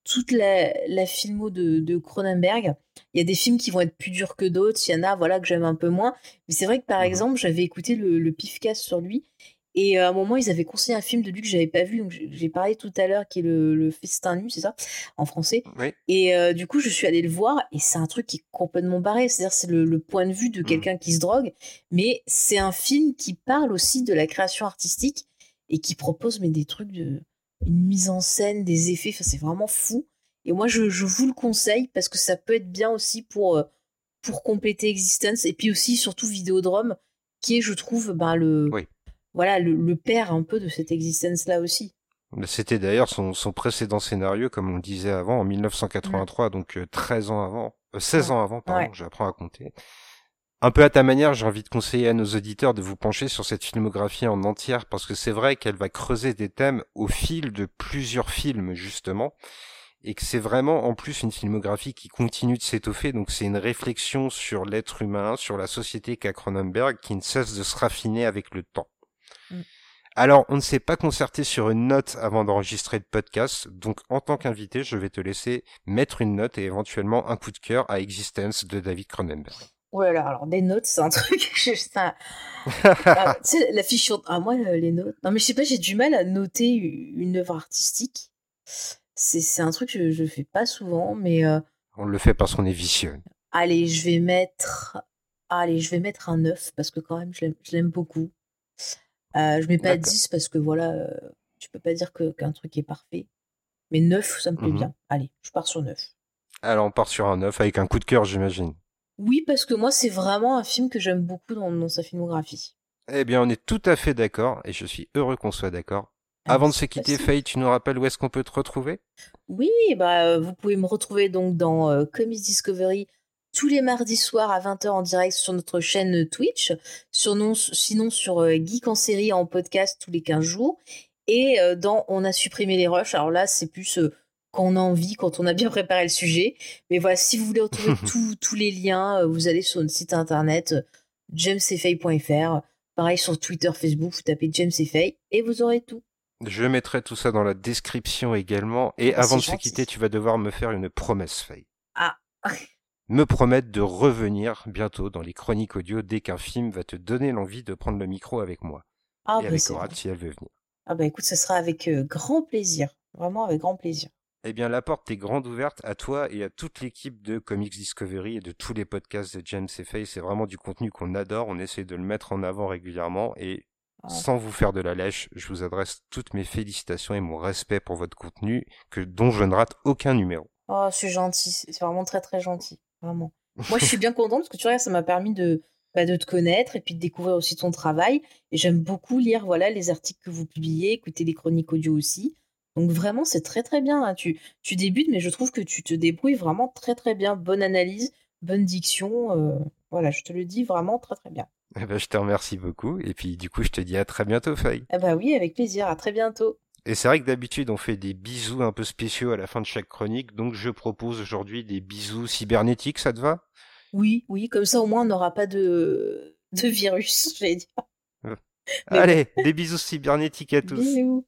toute la, la filmo de, Cronenberg. Il y a des films qui vont être plus durs que d'autres. Il y en a, voilà, que j'aime un peu moins. Mais c'est vrai que par mmh exemple, j'avais écouté le, le Pifcast sur lui. Et euh, à un moment, ils avaient conseillé un film de lui que j'avais pas vu. Donc j'ai parlé tout à l'heure, qui est le, le Festin nu, c'est ça, en français. Et euh, du coup, je suis allée le voir. Et c'est un truc qui est complètement barré. C'est-à-dire, c'est le, point de vue de mmh. quelqu'un qui se drogue. Mais c'est un film qui parle aussi de la création artistique et qui propose mais des trucs de une mise en scène, des effets, c'est vraiment fou. Et moi, je, vous le conseille parce que ça peut être bien aussi pour, euh, pour compléter Existence et puis aussi, surtout, Vidéodrome, qui est, je trouve, ben, le, voilà, le, père un peu de cette existence-là aussi. C'était d'ailleurs son, son, précédent scénario, comme on le disait avant, en 1983, donc 13 euh, ans avant, 16 euh, ans avant, pardon, j'apprends à compter. Un peu à ta manière, j'ai envie de conseiller à nos auditeurs de vous pencher sur cette filmographie en entière parce que c'est vrai qu'elle va creuser des thèmes au fil de plusieurs films justement et que c'est vraiment en plus une filmographie qui continue de s'étoffer donc c'est une réflexion sur l'être humain, sur la société qu'a Cronenberg qui ne cesse de se raffiner avec le temps. Mm. Alors, on ne s'est pas concerté sur une note avant d'enregistrer le podcast, donc en tant qu'invité, je vais te laisser mettre une note et éventuellement un coup de cœur à Existence de David Cronenberg. Oh là là, alors des notes, c'est un truc. ça... Ah, tu sais, la fiche Ah, moi, les notes. Non, mais je sais pas, j'ai du mal à noter une œuvre artistique. C'est un truc que je, je fais pas souvent, mais. Euh, On le fait parce qu'on est vicieux. Allez, je vais mettre. Allez, je vais mettre un 9 parce que quand même, je l'aime beaucoup. Euh, je mets pas 10 parce que voilà, euh, tu peux pas dire qu'un truc est parfait. Mais 9, ça me plaît mmh bien. Allez, je pars sur 9. Alors, on part sur un 9 avec un coup de cœur, j'imagine. Oui, parce que moi, c'est vraiment un film que j'aime beaucoup dans, sa filmographie. Eh bien, on est tout à fait d'accord, et je suis heureux qu'on soit d'accord. Ah, Avant de se quitter, Faye, tu nous rappelles où est-ce qu'on peut te retrouver? Oui, bah, euh, vous pouvez me retrouver donc dans euh, Comics Discovery tous les mardis soirs à 20h en direct sur notre chaîne Twitch, sinon sur euh, Geek en série en podcast tous les 15 jours, et dans On a supprimé les rushs, alors là c'est plus quand on a envie, quand on a bien préparé le sujet. Mais voilà, si vous voulez retrouver tous les liens, euh, vous allez sur notre site internet euh, jamesfay.fr. Pareil sur Twitter, Facebook, vous tapez James et vous aurez tout. Je mettrai tout ça dans la description également. Et Ah, avant de se quitter, tu vas devoir me faire une promesse, Faye. Ah, Me promettre de revenir bientôt dans les chroniques audio dès qu'un film va te donner l'envie de prendre le micro avec moi. ah, et bah, avec si elle veut venir. Ah bah écoute, ce sera avec euh, grand plaisir. Vraiment avec grand plaisir. Eh bien, la porte est grande ouverte à toi et à toute l'équipe de Comics Discovery et de tous les podcasts de James et Faye. C'est vraiment du contenu qu'on adore. On essaie de le mettre en avant régulièrement et Ah. sans vous faire de la lèche, je vous adresse toutes mes félicitations et mon respect pour votre contenu, que, dont je ne rate aucun numéro. Oh, c'est gentil. C'est vraiment très très gentil. Vraiment. Moi, je suis bien contente parce que tu vois, ça m'a permis de, bah, de te connaître et puis de découvrir aussi ton travail. Et j'aime beaucoup lire voilà, les articles que vous publiez, écouter les chroniques audio aussi. Donc vraiment, c'est très très bien. hein. Tu, tu débutes, mais je trouve que tu te débrouilles vraiment très très bien. Bonne analyse, bonne diction. euh, voilà, je te le dis vraiment très très bien. Eh ben, je te remercie beaucoup et puis du coup, je te dis à très bientôt, Faye. Ah bah oui, avec plaisir. À très bientôt. Et c'est vrai que d'habitude, on fait des bisous un peu spéciaux à la fin de chaque chronique, donc je propose aujourd'hui des bisous cybernétiques, ça te va? Oui, oui, comme ça au moins on n'aura pas de, de virus, j'allais dire. Mais Allez, des bisous cybernétiques à tous. Bisous.